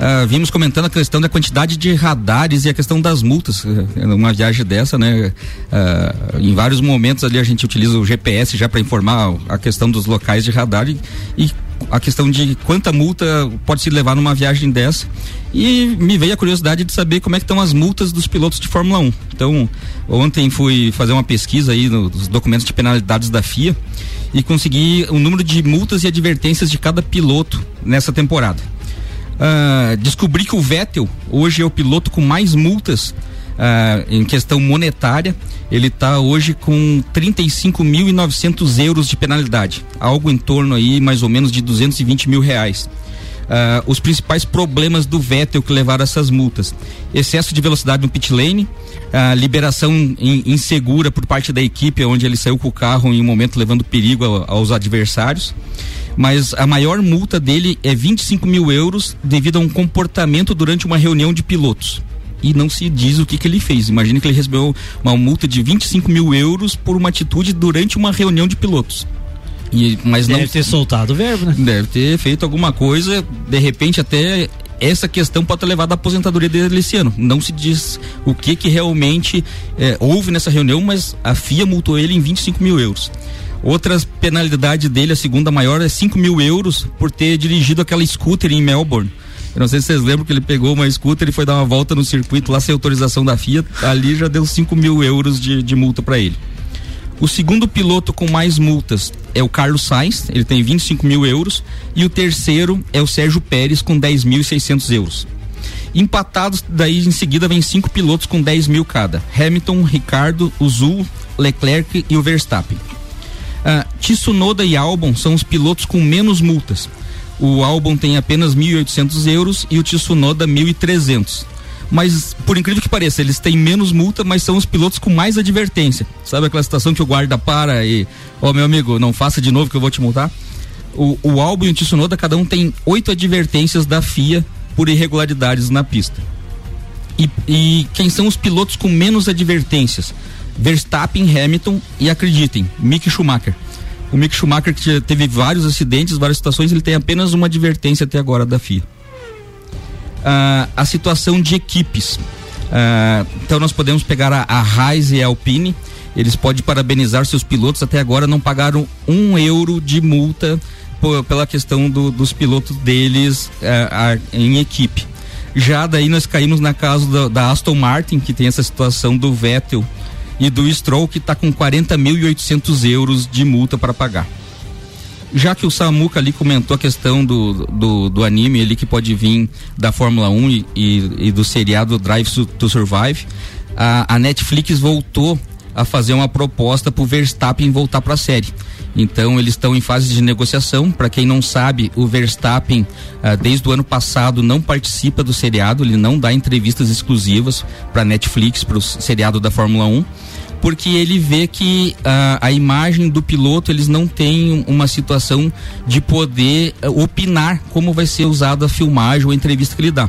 ah, vimos comentando a questão da quantidade de radares e a questão das multas. eh, Uma viagem dessa, né? ah, em vários momentos ali a gente utiliza o GPS já para informar a questão dos locais de radar e, e a questão de quanta multa pode se levar numa viagem dessa. E me veio a curiosidade de saber como é que estão as multas dos pilotos de Fórmula 1. Então, ontem fui fazer uma pesquisa aí nos documentos de penalidades da FIA e consegui o número de multas e advertências de cada piloto nessa temporada. Uh, descobri que o Vettel hoje é o piloto com mais multas uh, em questão monetária. Ele está hoje com 35.900 euros de penalidade, algo em torno aí mais ou menos de 220 mil reais. Uh, os principais problemas do Vettel que levaram essas multas: excesso de velocidade no pit lane, uh, liberação in, insegura por parte da equipe, onde ele saiu com o carro em um momento levando perigo a, aos adversários. Mas a maior multa dele é 25 mil euros devido a um comportamento durante uma reunião de pilotos e não se diz o que, que ele fez. Imagina que ele recebeu uma multa de 25 mil euros por uma atitude durante uma reunião de pilotos. E, mas deve não, ter soltado o verbo, né? Deve ter feito alguma coisa, de repente até essa questão pode ter levado à aposentadoria dele esse ano. Não se diz o que que realmente é, houve nessa reunião, mas a FIA multou ele em 25 mil euros. Outra penalidade dele, a segunda maior, é 5 mil euros por ter dirigido aquela scooter em Melbourne. Eu não sei se vocês lembram que ele pegou uma scooter e foi dar uma volta no circuito lá sem autorização da FIA. Ali já deu 5 mil euros de, de multa para ele. O segundo piloto com mais multas é o Carlos Sainz, ele tem 25 mil euros. E o terceiro é o Sérgio Pérez com 10.600 euros. Empatados, daí em seguida vem cinco pilotos com 10 mil cada: Hamilton, Ricardo, o Zul, Leclerc e o Verstappen. Uh, Tsunoda e Albon são os pilotos com menos multas. O Albon tem apenas 1.800 euros e o Tsunoda 1.300 mas por incrível que pareça, eles têm menos multa, mas são os pilotos com mais advertência. Sabe aquela situação que o guarda para e, ó, oh, meu amigo, não faça de novo que eu vou te multar? O, o Albon e o Tsunoda, cada um tem oito advertências da FIA por irregularidades na pista. E, e quem são os pilotos com menos advertências? Verstappen, Hamilton e acreditem, Mick Schumacher. O Mick Schumacher que teve vários acidentes, várias situações, ele tem apenas uma advertência até agora da FIA uh, a situação de equipes. Uh, então nós podemos pegar a, a Raiz e a Alpine, eles podem parabenizar seus pilotos, até agora não pagaram um euro de multa por, pela questão do, dos pilotos deles uh, em equipe. Já daí nós caímos na casa da, da, Aston Martin, que tem essa situação do Vettel e do Stroll, que está com 40.800 euros de multa para pagar já que o Samuca ali comentou a questão do, do, do anime ali que pode vir da Fórmula 1 e, e, e do seriado Drive to Survive, a, a, Netflix voltou a fazer uma proposta para o Verstappen voltar para a série. Então eles estão em fase de negociação. Para quem não sabe, o Verstappen ah, desde o ano passado não participa do seriado, ele não dá entrevistas exclusivas para Netflix para o seriado da Fórmula 1 porque ele vê que uh, a imagem do piloto eles não têm uma situação de poder uh, opinar como vai ser usada a filmagem ou a entrevista que ele dá.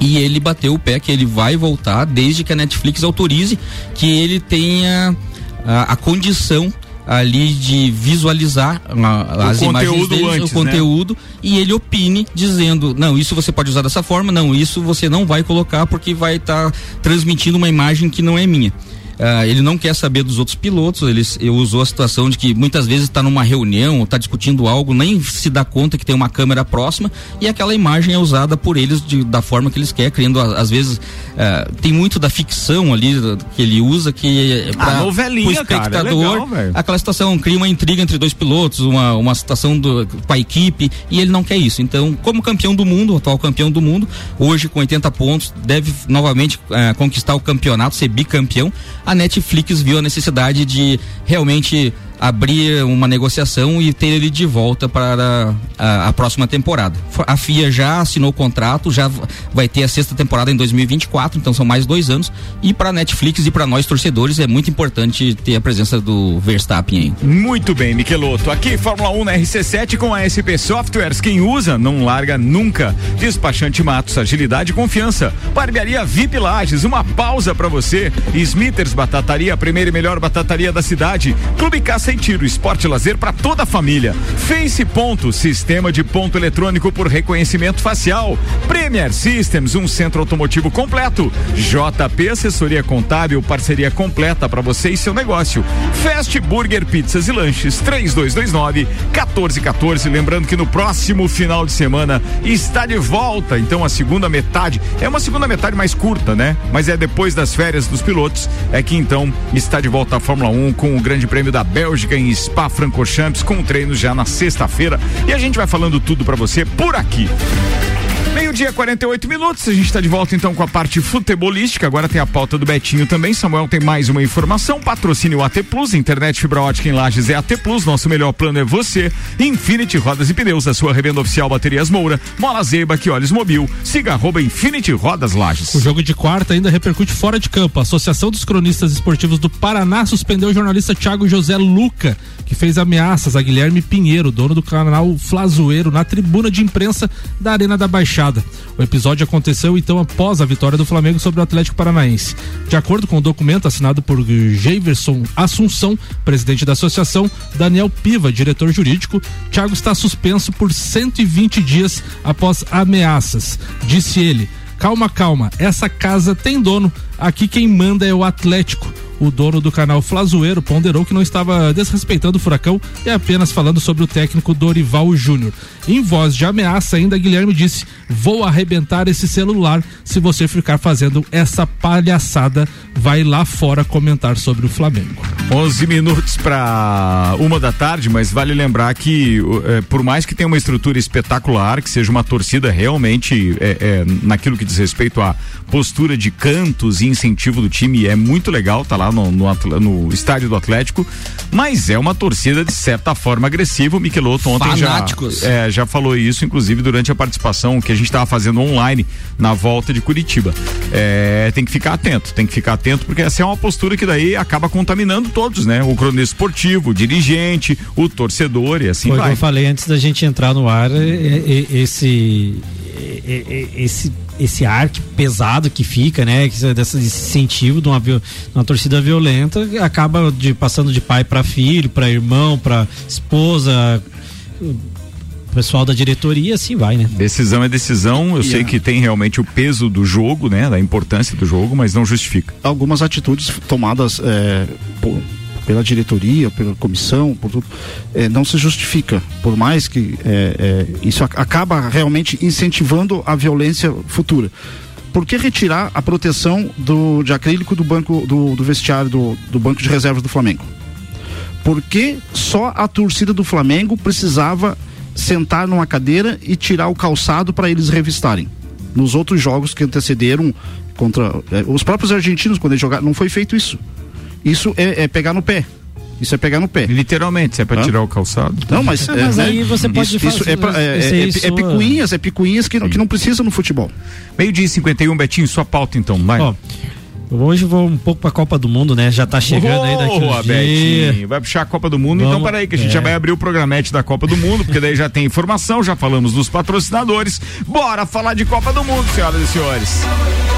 E ele bateu o pé que ele vai voltar desde que a Netflix autorize que ele tenha uh, a condição ali de visualizar uh, as imagens dele, antes, o conteúdo né? e ele opine dizendo não isso você pode usar dessa forma não isso você não vai colocar porque vai estar tá transmitindo uma imagem que não é minha Uh, ele não quer saber dos outros pilotos, ele, ele usou a situação de que muitas vezes está numa reunião, está discutindo algo, nem se dá conta que tem uma câmera próxima e aquela imagem é usada por eles de, da forma que eles querem, criando às vezes uh, tem muito da ficção ali que ele usa que é pra, a novelinha, o espectador, cara, é legal, aquela situação cria uma intriga entre dois pilotos, uma, uma situação do, com a equipe e ele não quer isso. Então, como campeão do mundo, atual campeão do mundo, hoje com 80 pontos, deve novamente uh, conquistar o campeonato, ser bicampeão. a Netflix viu a necessidade de realmente abrir uma negociação e ter ele de volta para a, a, próxima temporada. A FIA já assinou o contrato, já vai ter a sexta temporada em 2024, então são mais dois anos. E para Netflix e para nós torcedores é muito importante ter a presença do Verstappen aí. Muito bem, Michelotto. Aqui Fórmula 1 na RC7 com a SP Softwares. Quem usa não larga nunca. Despachante Matos, agilidade e confiança. Barbearia VIP Lages, uma pausa para você. Smithers Batataria, a primeira e melhor batataria da cidade. Clube Caça e tiro, esporte lazer para toda a família. Face Ponto, sistema de ponto eletrônico por reconhecimento facial. Premier Systems, um centro automotivo completo. JP Assessoria Contábil, parceria completa para você e seu negócio. Fast Burger Pizzas e Lanches, 3229 1414. Lembrando que no próximo final de semana está de volta, então a segunda metade é uma segunda metade mais curta, né? Mas é depois das férias dos pilotos, é que então está de volta a Fórmula 1 com o Grande Prêmio da Bélgica em Spa-Francorchamps com treinos já na sexta-feira e a gente vai falando tudo para você por aqui. Meio-dia, 48 minutos. A gente está de volta então com a parte futebolística. Agora tem a pauta do Betinho também. Samuel tem mais uma informação. Patrocínio AT Plus, internet fibra ótica em Lages é AT Plus. Nosso melhor plano é você. Infinity Rodas e Pneus, a sua revenda oficial Baterias Moura. Mola Zeba, que olhos mobil. Siga arroba Infinity Rodas Lages. O jogo de quarta ainda repercute fora de campo. A Associação dos Cronistas Esportivos do Paraná suspendeu o jornalista Thiago José Luca, que fez ameaças a Guilherme Pinheiro, dono do canal Flazoeiro, na tribuna de imprensa da Arena da Baixada. O episódio aconteceu então após a vitória do Flamengo sobre o Atlético Paranaense. De acordo com o documento assinado por Javerson Assunção, presidente da associação, Daniel Piva, diretor jurídico, Thiago está suspenso por 120 dias após ameaças. Disse ele: Calma, calma, essa casa tem dono. Aqui quem manda é o Atlético o dono do canal Flazoeiro ponderou que não estava desrespeitando o Furacão e apenas falando sobre o técnico Dorival Júnior. Em voz de ameaça, ainda Guilherme disse: Vou arrebentar esse celular se você ficar fazendo essa palhaçada. Vai lá fora comentar sobre o Flamengo. 11 minutos para uma da tarde, mas vale lembrar que, é, por mais que tenha uma estrutura espetacular, que seja uma torcida realmente é, é, naquilo que diz respeito à postura de cantos e incentivo do time, é muito legal, tá lá no, no, no, estádio do Atlético, mas é uma torcida de certa forma agressiva. O Michelotto ontem já, é, já falou isso, inclusive durante a participação que a gente estava fazendo online na volta de Curitiba. É, tem que ficar atento, tem que ficar atento, porque essa é uma postura que daí acaba contaminando todos, né? O cronista esportivo, o dirigente, o torcedor e assim Foi vai. eu falei antes da gente entrar no ar, esse esse esse ar que pesado que fica, né? Desse incentivo de uma, de uma torcida violenta acaba de passando de pai para filho, para irmão, para esposa, pessoal da diretoria, assim vai, né? Decisão é decisão. Eu e sei que tem realmente o peso do jogo, né? Da importância do jogo, mas não justifica. Algumas atitudes tomadas é, por pela diretoria, pela comissão, por tudo, é, não se justifica. Por mais que é, é, isso acaba realmente incentivando a violência futura. Por que retirar a proteção do, de acrílico do banco do, do vestiário do, do banco de reservas do Flamengo? Por que só a torcida do Flamengo precisava sentar numa cadeira e tirar o calçado para eles revistarem? Nos outros jogos que antecederam contra os próprios argentinos, quando eles jogaram, não foi feito isso. Isso é, é pegar no pé. Isso é pegar no pé. Literalmente, é para tirar o calçado. Não, mas, é, mas é, aí você pode isso, isso é, pra, é, é, é, picuinhas, é picuinhas que não, que não precisa no futebol. Meio dia 51, Betinho, sua pauta então, vai. Ó, Hoje vou um pouco para a Copa do Mundo, né? Já tá chegando oh, aí daqui uns dias. Vai puxar a Copa do Mundo, então Vamos, então peraí que a gente é. já vai abrir o programete da Copa do Mundo, porque daí já tem informação, já falamos dos patrocinadores. Bora falar de Copa do Mundo, senhoras e senhores.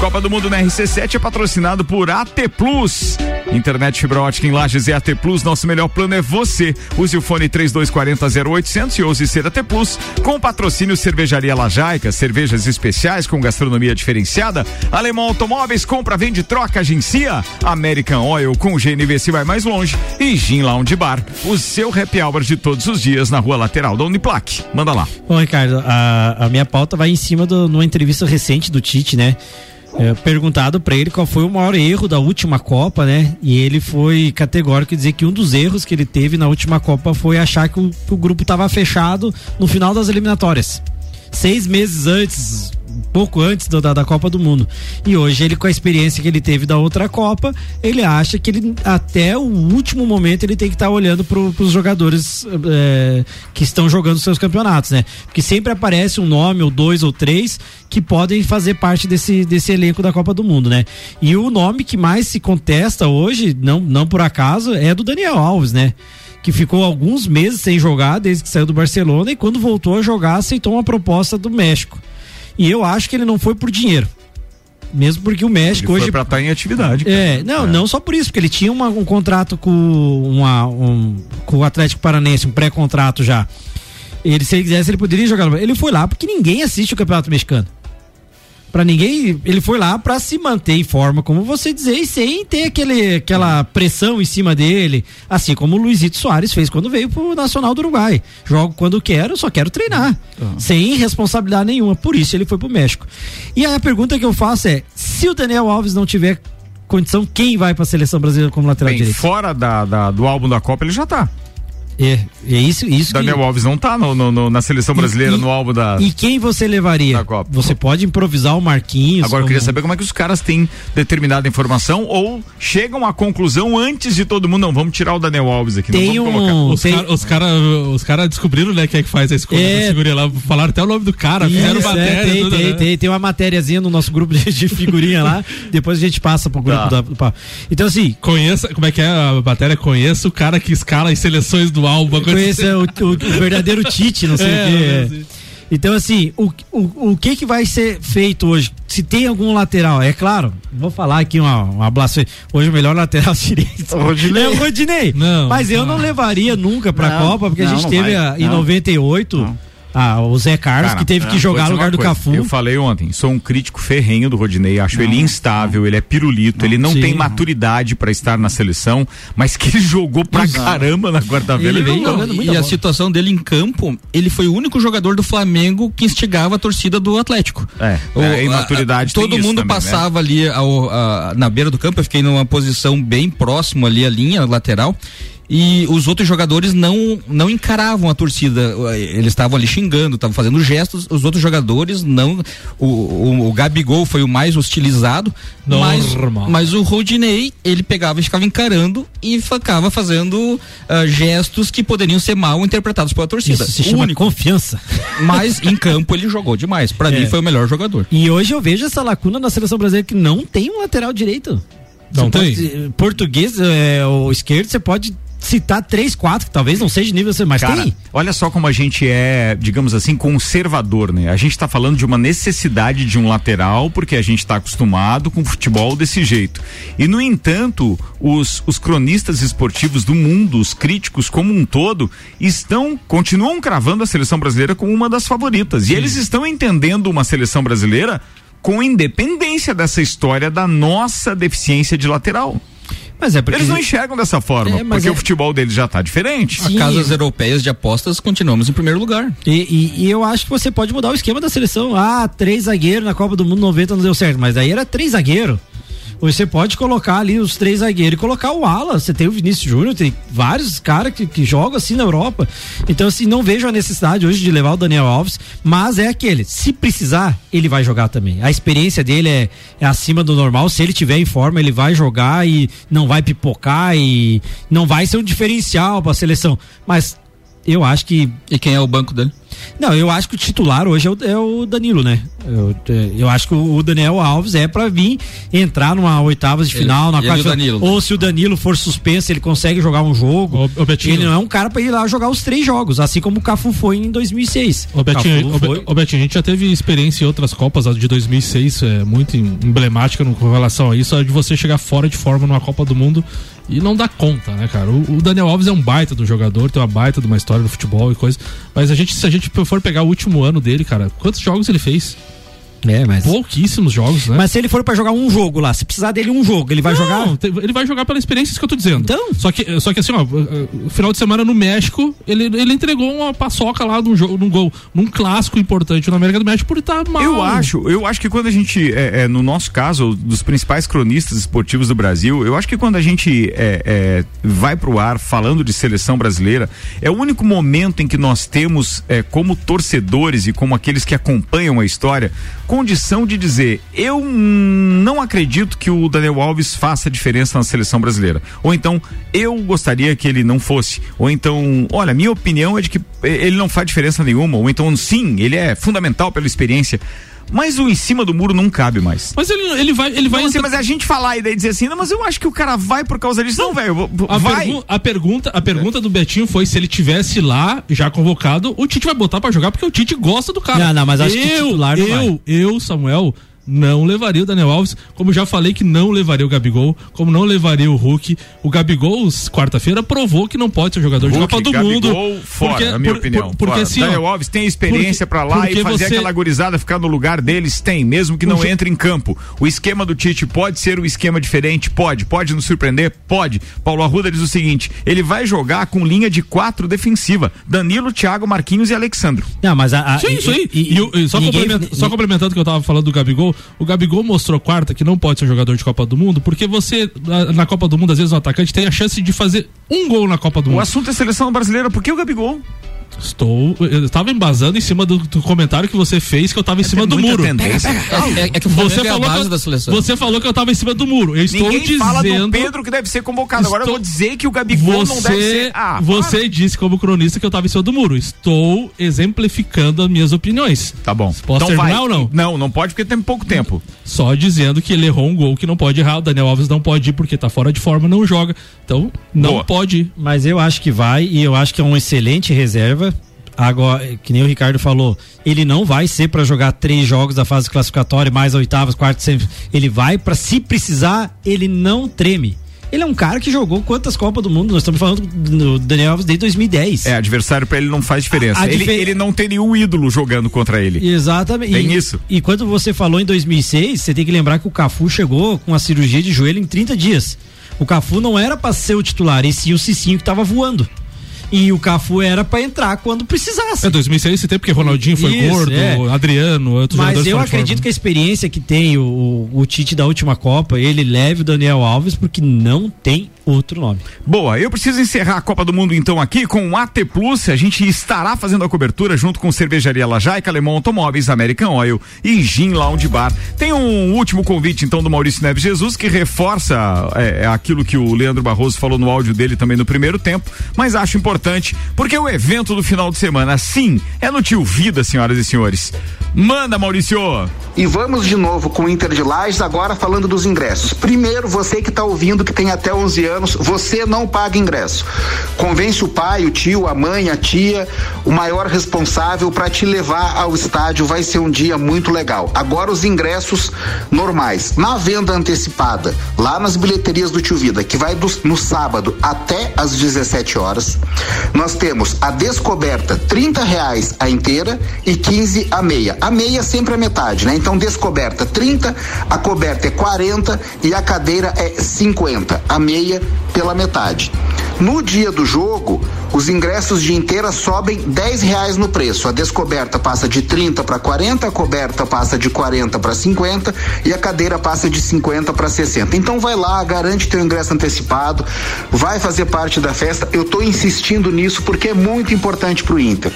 Copa do Mundo na RC7 é patrocinado por AT Plus. Internet fibra ótica em Lages é AT Plus, nosso melhor plano é você. Use o fone 3240 0800 e use ser AT Plus. Com patrocínio Cervejaria Lajaica, cervejas especiais com gastronomia diferenciada. Alemão Automóveis, compra, vende, troca, agencia. American Oil com GNV se vai mais longe. E Gin Lounge Bar, o seu happy hour de todos os dias na rua lateral da Uniplac. Manda lá. Bom, Ricardo, a, a minha pauta vai em cima de uma entrevista recente do Tite, né? É, perguntado para ele qual foi o maior erro da última Copa, né? E ele foi categórico em dizer que um dos erros que ele teve na última Copa foi achar que o, que o grupo estava fechado no final das eliminatórias. Seis meses antes, pouco antes do, da, da Copa do Mundo. E hoje ele com a experiência que ele teve da outra Copa, ele acha que ele até o último momento ele tem que estar tá olhando para os jogadores é, que estão jogando seus campeonatos, né? Porque sempre aparece um nome ou dois ou três que podem fazer parte desse, desse elenco da Copa do Mundo, né? E o nome que mais se contesta hoje, não, não por acaso, é do Daniel Alves, né? que ficou alguns meses sem jogar desde que saiu do Barcelona e quando voltou a jogar aceitou uma proposta do México. E eu acho que ele não foi por dinheiro. Mesmo porque o México Ele hoje pra estar em atividade. cara. É, não, não só por isso, porque ele tinha uma- um contrato com, uma, um, com o Atlético Paranense, um pré-contrato já. Ele, se ele quisesse, ele poderia jogar. Ele foi lá porque ninguém assiste o Campeonato Mexicano. Pra ninguém, ele foi lá pra se manter em forma, como você dizer, e sem ter aquele, aquela pressão em cima dele, assim como o Luizito Soares fez quando veio pro Nacional do Uruguai. Jogo quando quero, só quero treinar, sem responsabilidade nenhuma. Por isso ele foi pro México. E aí a pergunta que eu faço é: se o Daniel Alves não tiver condição, quem vai pra seleção brasileira como lateral Bem, direito? fora da, da- do álbum da Copa, ele já tá. É, é isso, isso Daniel que... Alves não tá no, no- no- na seleção brasileira, E- no álbum da. E quem você levaria? Você pode improvisar o Marquinhos. Agora eu queria como- saber como é que os caras têm determinada informação ou chegam à conclusão antes de todo mundo. Não, vamos tirar o Daniel Alves aqui. Tem não vamos um- colocar. Os caras os cara, os cara descobriram, né, quem é que faz a escolha É. da figurinha lá. Falaram até o nome do cara, fizeram Isso, é, matéria. tem, tudo, tem, né? tem, tem uma matériazinha no nosso grupo de, figurinha lá. <laughs> Depois a gente passa pro grupo Tá. da. Então, assim. Conheça, como é que é a matéria? Conheça o cara que escala as seleções do álbum. uma coisa Conheça assim. o, o- o verdadeiro Tite, não sei <laughs> É, o quê. não é. sei. Então, assim, o, o, o que que vai ser feito hoje? Se tem algum lateral, é claro, vou falar aqui uma, uma blasfêmia. Hoje o melhor lateral <laughs> direito Rodinei. é o Rodinei. Não, Mas eu não levaria nunca pra Não, Copa, porque a não, gente não teve vai. a- em Não. 98 ah, o Zé Carlos, Cara, que teve que jogar vou no lugar do coisa. Cafu. Eu falei ontem, sou um crítico ferrenho do Rodinei, acho ele instável, ele é pirulito, ele não sim. tem maturidade pra estar na seleção, mas que ele jogou pra Exato. caramba na quarta-feira. Ele não- veio não- e a situação dele em campo, ele foi o único jogador do Flamengo que instigava a torcida do Atlético. É, O- é, a imaturidade a- Todo tem isso mundo também, né? passava ali ao- a- na beira do campo, eu fiquei numa posição bem próximo ali à linha lateral. E os outros jogadores não não encaravam a torcida. Eles estavam ali xingando, estavam fazendo gestos. Os outros jogadores não. O, o, o Gabigol foi o mais hostilizado. Mas, Normal. mas o Rodinei, ele pegava e ficava encarando e ficava fazendo ah, gestos que poderiam ser mal interpretados pela torcida. Isso se chama único. confiança. <laughs> Mas em campo ele jogou demais. Pra É. mim foi o melhor jogador. E hoje eu vejo essa lacuna na seleção brasileira que não tem um lateral direito. Não Você tem? pode- português é, ou esquerdo, você pode citar três, quatro, que talvez não seja de nível, mas Cara, tem. olha só como a gente é, digamos assim, conservador, né? A gente tá falando de uma necessidade de um lateral, porque a gente tá acostumado com futebol desse jeito. E, no entanto, os, os cronistas esportivos do mundo, os críticos como um todo, estão, continuam cravando a seleção brasileira como uma das favoritas. E eles estão entendendo uma seleção brasileira com independência dessa história da nossa deficiência de lateral. Mas é porque Eles não enxergam dessa forma, É, porque é- o futebol deles já tá diferente. As casas europeias de apostas continuamos em primeiro lugar. E, e- e eu acho que você pode mudar o esquema da seleção. Ah, três zagueiros na Copa do Mundo 90 não deu certo, mas daí era três zagueiros. Você pode colocar ali os três zagueiros e colocar o ala. Você tem o Vinícius Júnior, tem vários caras que, que jogam assim na Europa. Então, assim, não vejo a necessidade hoje de levar o Daniel Alves, mas é aquele. Se precisar, ele vai jogar também. A experiência dele é, é acima do normal. Se ele tiver em forma, ele vai jogar e não vai pipocar e não vai ser um diferencial para a seleção. Mas eu acho que. E quem é o banco dele? Não, eu acho que o titular hoje é o, é o Danilo, né? Eu, é, eu acho que o, o Daniel Alves é pra vir entrar numa oitavas de Ele- final, na ele quarta e o Danilo. Ou se o Danilo for suspenso, ele consegue jogar um jogo. Ô, ô, Betinho. ele não é um cara pra ir lá jogar os três jogos, assim como o Cafu foi em 2006. Ô Betinho, Be- foi- Betinho, a gente já teve experiência em outras Copas, a de 2006 é muito em- emblemática no- com relação a isso, a de você chegar fora de forma numa Copa do Mundo e não dar conta, né, cara? O, o Daniel Alves é um baita do jogador, tem uma baita de uma história do futebol e coisa, mas a gente, se a gente for pegar o último ano dele, cara, quantos jogos ele fez? É, mas. Pouquíssimos jogos, né? Mas se ele for pra jogar um jogo lá, se precisar dele um jogo, ele vai Não, jogar. Ele vai jogar pela experiência isso que eu tô dizendo. Então? Só que, só que assim, ó, o final de semana no México, ele, ele entregou uma paçoca lá num jogo, num gol, num clássico importante na América do México por estar mal. Eu acho, eu acho que quando a gente, é, é, no nosso caso, dos principais cronistas esportivos do Brasil, eu acho que quando a gente é, é, vai pro ar falando de seleção brasileira, é o único momento em que nós temos, é, como torcedores e como aqueles que acompanham a história, condição de dizer: eu não acredito que o Daniel Alves faça diferença na seleção brasileira. Ou então, eu gostaria que ele não fosse. Ou então, olha, minha opinião é de que eh, ele não faz diferença nenhuma. Ou então, sim, ele é fundamental pela experiência. Mas o em cima do muro não cabe mais. Mas ele, ele vai. Ele vai Não, assim, mas a gente falar e daí dizer assim, não, mas eu acho que o cara vai por causa disso. Não, velho, A, vai. pergu- a pergunta, a pergunta do Betinho foi se ele tivesse lá já convocado, o Tite vai botar pra jogar porque o Tite gosta do cara. Não, não, mas acho eu, que titular não eu, eu, Samuel, não levaria o Daniel Alves, como já falei que não levaria o Gabigol, como não levaria o Hulk. O Gabigol, quarta-feira, provou que não pode ser jogador de Hulk, Copa do Gabigol, Mundo. fora, porque, na minha por- opinião. por- porque fora. assim, ó, Daniel Alves tem experiência pra lá e fazer você- aquela gurizada ficar no lugar deles, tem, mesmo que não O jo- entre em campo. O esquema do Tite pode ser um esquema diferente? Pode. Pode nos surpreender? Pode. Paulo Arruda diz o seguinte: ele vai jogar com linha de quatro defensiva: Danilo, Thiago, Marquinhos e Alexandro. Não, mas a, a- Sim, e- isso aí. e- E, e só, ninguém- complementa- só complementando o que eu tava falando do Gabigol, o Gabigol mostrou quarta que não pode ser jogador de Copa do Mundo, porque você, na, na Copa do Mundo, às vezes o atacante tem a chance de fazer um gol na Copa do O Mundo. assunto é seleção brasileira, por que o Gabigol? Estou. Eu estava embasando em cima do, do comentário que você fez que eu estava em cima do muita muro. tendência. É, é que o Flamengo Você é a falou, base que, da eu- seleção. você falou que eu estava em cima do muro. Eu estou Ninguém dizendo. fala do Pedro que deve ser convocado. Agora eu vou dizer que o Gabigol não deve Você, ser. Ah, você disse como cronista que eu estava em cima do muro. Estou exemplificando as minhas opiniões. Tá bom. Posso Então terminar vai. ou não? Não, não pode porque tem pouco tempo. Só dizendo que ele errou um gol que não pode errar. O Daniel Alves não pode ir porque tá fora de forma, não joga. Então, não Boa. pode ir. Mas eu acho que vai e eu acho que é um excelente reserva. Agora, que nem o Ricardo falou, ele não vai ser para jogar três jogos da fase classificatória, mais oitavas, quartas, sempre. Ele vai para se precisar, ele não treme. Ele é um cara que jogou quantas Copas do Mundo? Nós estamos falando do Daniel Alves desde 2010. É, adversário pra ele não faz diferença. A- a ele, difer- ele não tem nenhum ídolo jogando contra ele. Exatamente. Tem e, isso. E quando você falou em 2006, você tem que lembrar que o Cafu chegou com a cirurgia de joelho em 30 dias. O Cafu não era para ser o titular, esse o Cicinho que tava voando. E o Cafu era para entrar quando precisasse. É 2006 esse tempo porque Ronaldinho foi Isso, gordo, é. Adriano, outros Mas jogadores eu acredito forma. que a experiência que tem o, o, o Tite da última Copa, ele leve o Daniel Alves porque não tem outro nome. Boa, eu preciso encerrar a Copa do Mundo então aqui com o AT Plus. A gente estará fazendo a cobertura junto com Cervejaria Lajaica, Alemão Automóveis, American Oil e Gin Lounge Bar. Tem um último convite então do Maurício Neves Jesus que reforça é, é aquilo que o Leandro Barroso falou no áudio dele também no primeiro tempo, mas acho importante porque o evento do final de semana, sim, é no Tio Vida, senhoras e senhores. Manda, Maurício! E vamos de novo com o Inter de Lages, agora falando dos ingressos. Primeiro, você que está ouvindo, que tem até 11 anos, você não paga ingresso. Convence o pai, o tio, a mãe, a tia, o maior responsável para te levar ao estádio. Vai ser um dia muito legal. Agora, os ingressos normais. Na venda antecipada, lá nas bilheterias do Tio Vida, que vai do- no sábado até às 17 horas, nós temos a descoberta, 30 reais a inteira e 15 a meia. A meia sempre a metade, né? Então, descoberta 30, a coberta é 40 e a cadeira é 50. A meia pela metade. No dia do jogo, os ingressos de inteira sobem 10 reais no preço. A descoberta passa de 30 para 40, a coberta passa de 40 para 50 e a cadeira passa de 50 para 60. Então vai lá, garante teu ingresso antecipado, vai fazer parte da festa. Eu estou insistindo nisso porque é muito importante para o Inter.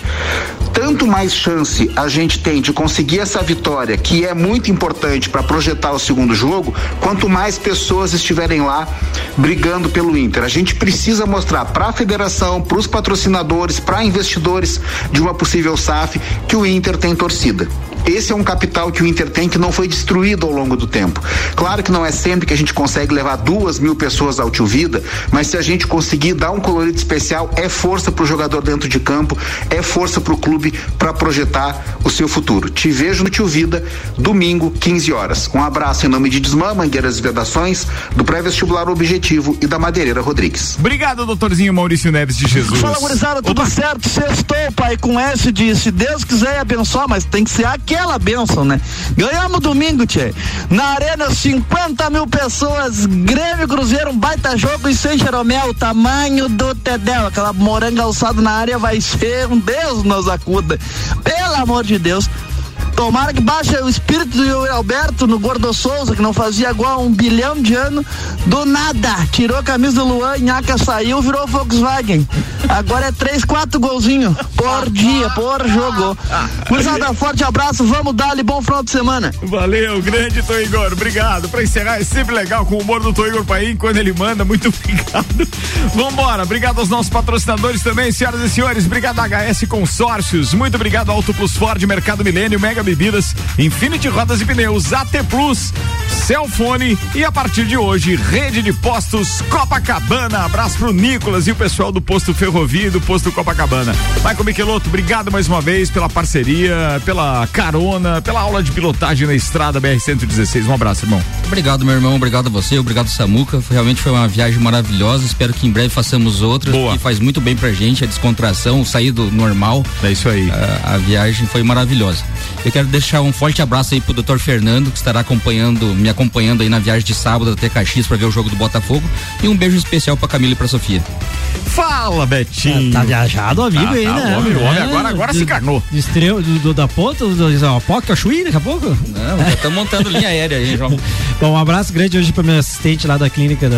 Tanto mais chance a gente tem de conseguir essa vitória, que é muito importante para projetar o segundo jogo, quanto mais pessoas estiverem lá brigando pelo Inter. A gente precisa mostrar para a federação, para os patrocinadores, para investidores de uma possível SAF que o Inter tem torcida. Esse é um capital que o Inter tem que não foi destruído ao longo do tempo. Claro que não é sempre que a gente consegue levar duas mil pessoas ao Tio Vida, mas se a gente conseguir dar um colorido especial, é força para o jogador dentro de campo, é força para o clube para projetar o seu futuro. Te vejo no Tio Vida, domingo, 15 horas. Um abraço em nome de Desmã, Mangueiras e Vedações, do pré-vestibular Objetivo e da Madeireira Rodrigues. Obrigado, doutorzinho Maurício Neves de Jesus. Fala, gurizada, tudo certo? Sextou, pai, com S de se Deus quiser abençoar, mas tem que ser aquela bênção, né? Ganhamos domingo, tchê. Na arena, 50 mil pessoas, Grêmio Cruzeiro, um baita jogo e sem Jeromel, o tamanho do Tedel, aquela moranga alçada na área vai ser um Deus nos acuda. Pelo amor de Deus. Tomara que baixe o espírito do Alberto no Gordo Souza, que não fazia igual um bilhão de anos, do nada. Tirou a camisa do Luan, Nhaca saiu, virou Volkswagen. Agora é três, quatro golzinhos por dia, por jogo. Cruzada, forte abraço, vamos dar-lhe bom final de semana. Valeu, grande Tô Igor, obrigado. Pra encerrar, é sempre legal com o humor do Tô Igor Paim, quando ele manda, muito <laughs> obrigado. Vambora, obrigado aos nossos patrocinadores também, senhoras e senhores, obrigado HS Consórcios, muito obrigado Auto Plus Ford, Mercado Milênio, Mega Bebidas, Infinity Rodas e Pneus, AT Plus, Celfone e a partir de hoje, rede de postos Copacabana. Abraço pro Nicolas e o pessoal do posto Ferrovia e do posto Copacabana. Michael Michelotto, obrigado mais uma vez pela parceria, pela carona, pela aula de pilotagem na estrada BR-116. Um abraço, irmão. Obrigado, meu irmão. Obrigado a você. Obrigado, Samuca. Realmente foi uma viagem maravilhosa. Espero que em breve façamos outras. Boa. E faz muito bem pra gente a descontração, sair do normal. É isso aí. A, a viagem foi maravilhosa. Eu quero deixar um forte abraço aí pro Dr. Fernando, que estará acompanhando, me acompanhando aí na viagem de sábado até Caxias para ver o jogo do Botafogo. E um beijo especial pra Camila e pra Sofia. Fala, Betinho. Tá viajado o amigo Tá, aí, tá, né? o homem- o homem É, agora- agora do- se encarnou. Do, estreu, do, do- da ponta, do, do, Poca, Chuí, daqui a pouco? Não, já estamos montando linha aérea aí, João. <laughs> Bom, um abraço grande hoje para meu assistente lá da clínica da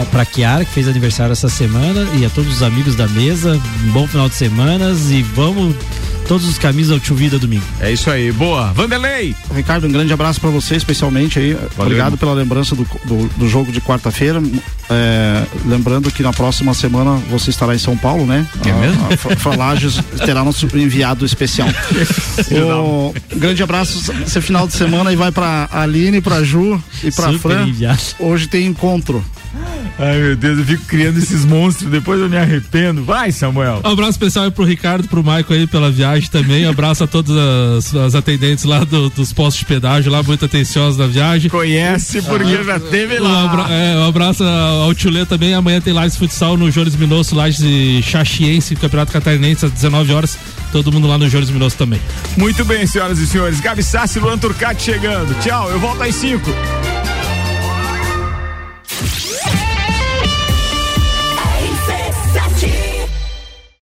a, pra Chiara, que fez aniversário essa semana, e a todos os amigos da mesa. Um bom final de semana e vamos todos os caminhos ao Tio Vida domingo. É isso aí, boa. Vanderlei! Ricardo, um grande abraço para você, especialmente aí. Obrigado irmão. pela lembrança do, do, do jogo de quarta-feira. É, lembrando que na próxima semana você estará em São Paulo, né? É mesmo? A, Fralages terá nosso enviado especial. <laughs> o, grande abraço esse final de semana e vai pra Aline, pra Ju e pra Super Fran. enviado. Hoje tem encontro. Ai, meu Deus, eu fico criando esses monstros, depois eu me arrependo. Vai, Samuel. Um abraço especial aí pro Ricardo, pro Maico aí pela viagem também. Um abraço a todas as, as atendentes lá do- dos postos de pedágio lá, muito atenciosas na viagem. Conhece porque já teve Um, lá. abra, é, um abraço ao Tchulê também. Amanhã tem Lages Futsal no Jones Minosso, Lages Chaxiense, Campeonato Catarinense às 19 horas. Todo mundo lá no Jones Minosso também. Muito bem, senhoras e senhores. Gabi Sassi Luan Turcati chegando. Tchau, eu volto às 5.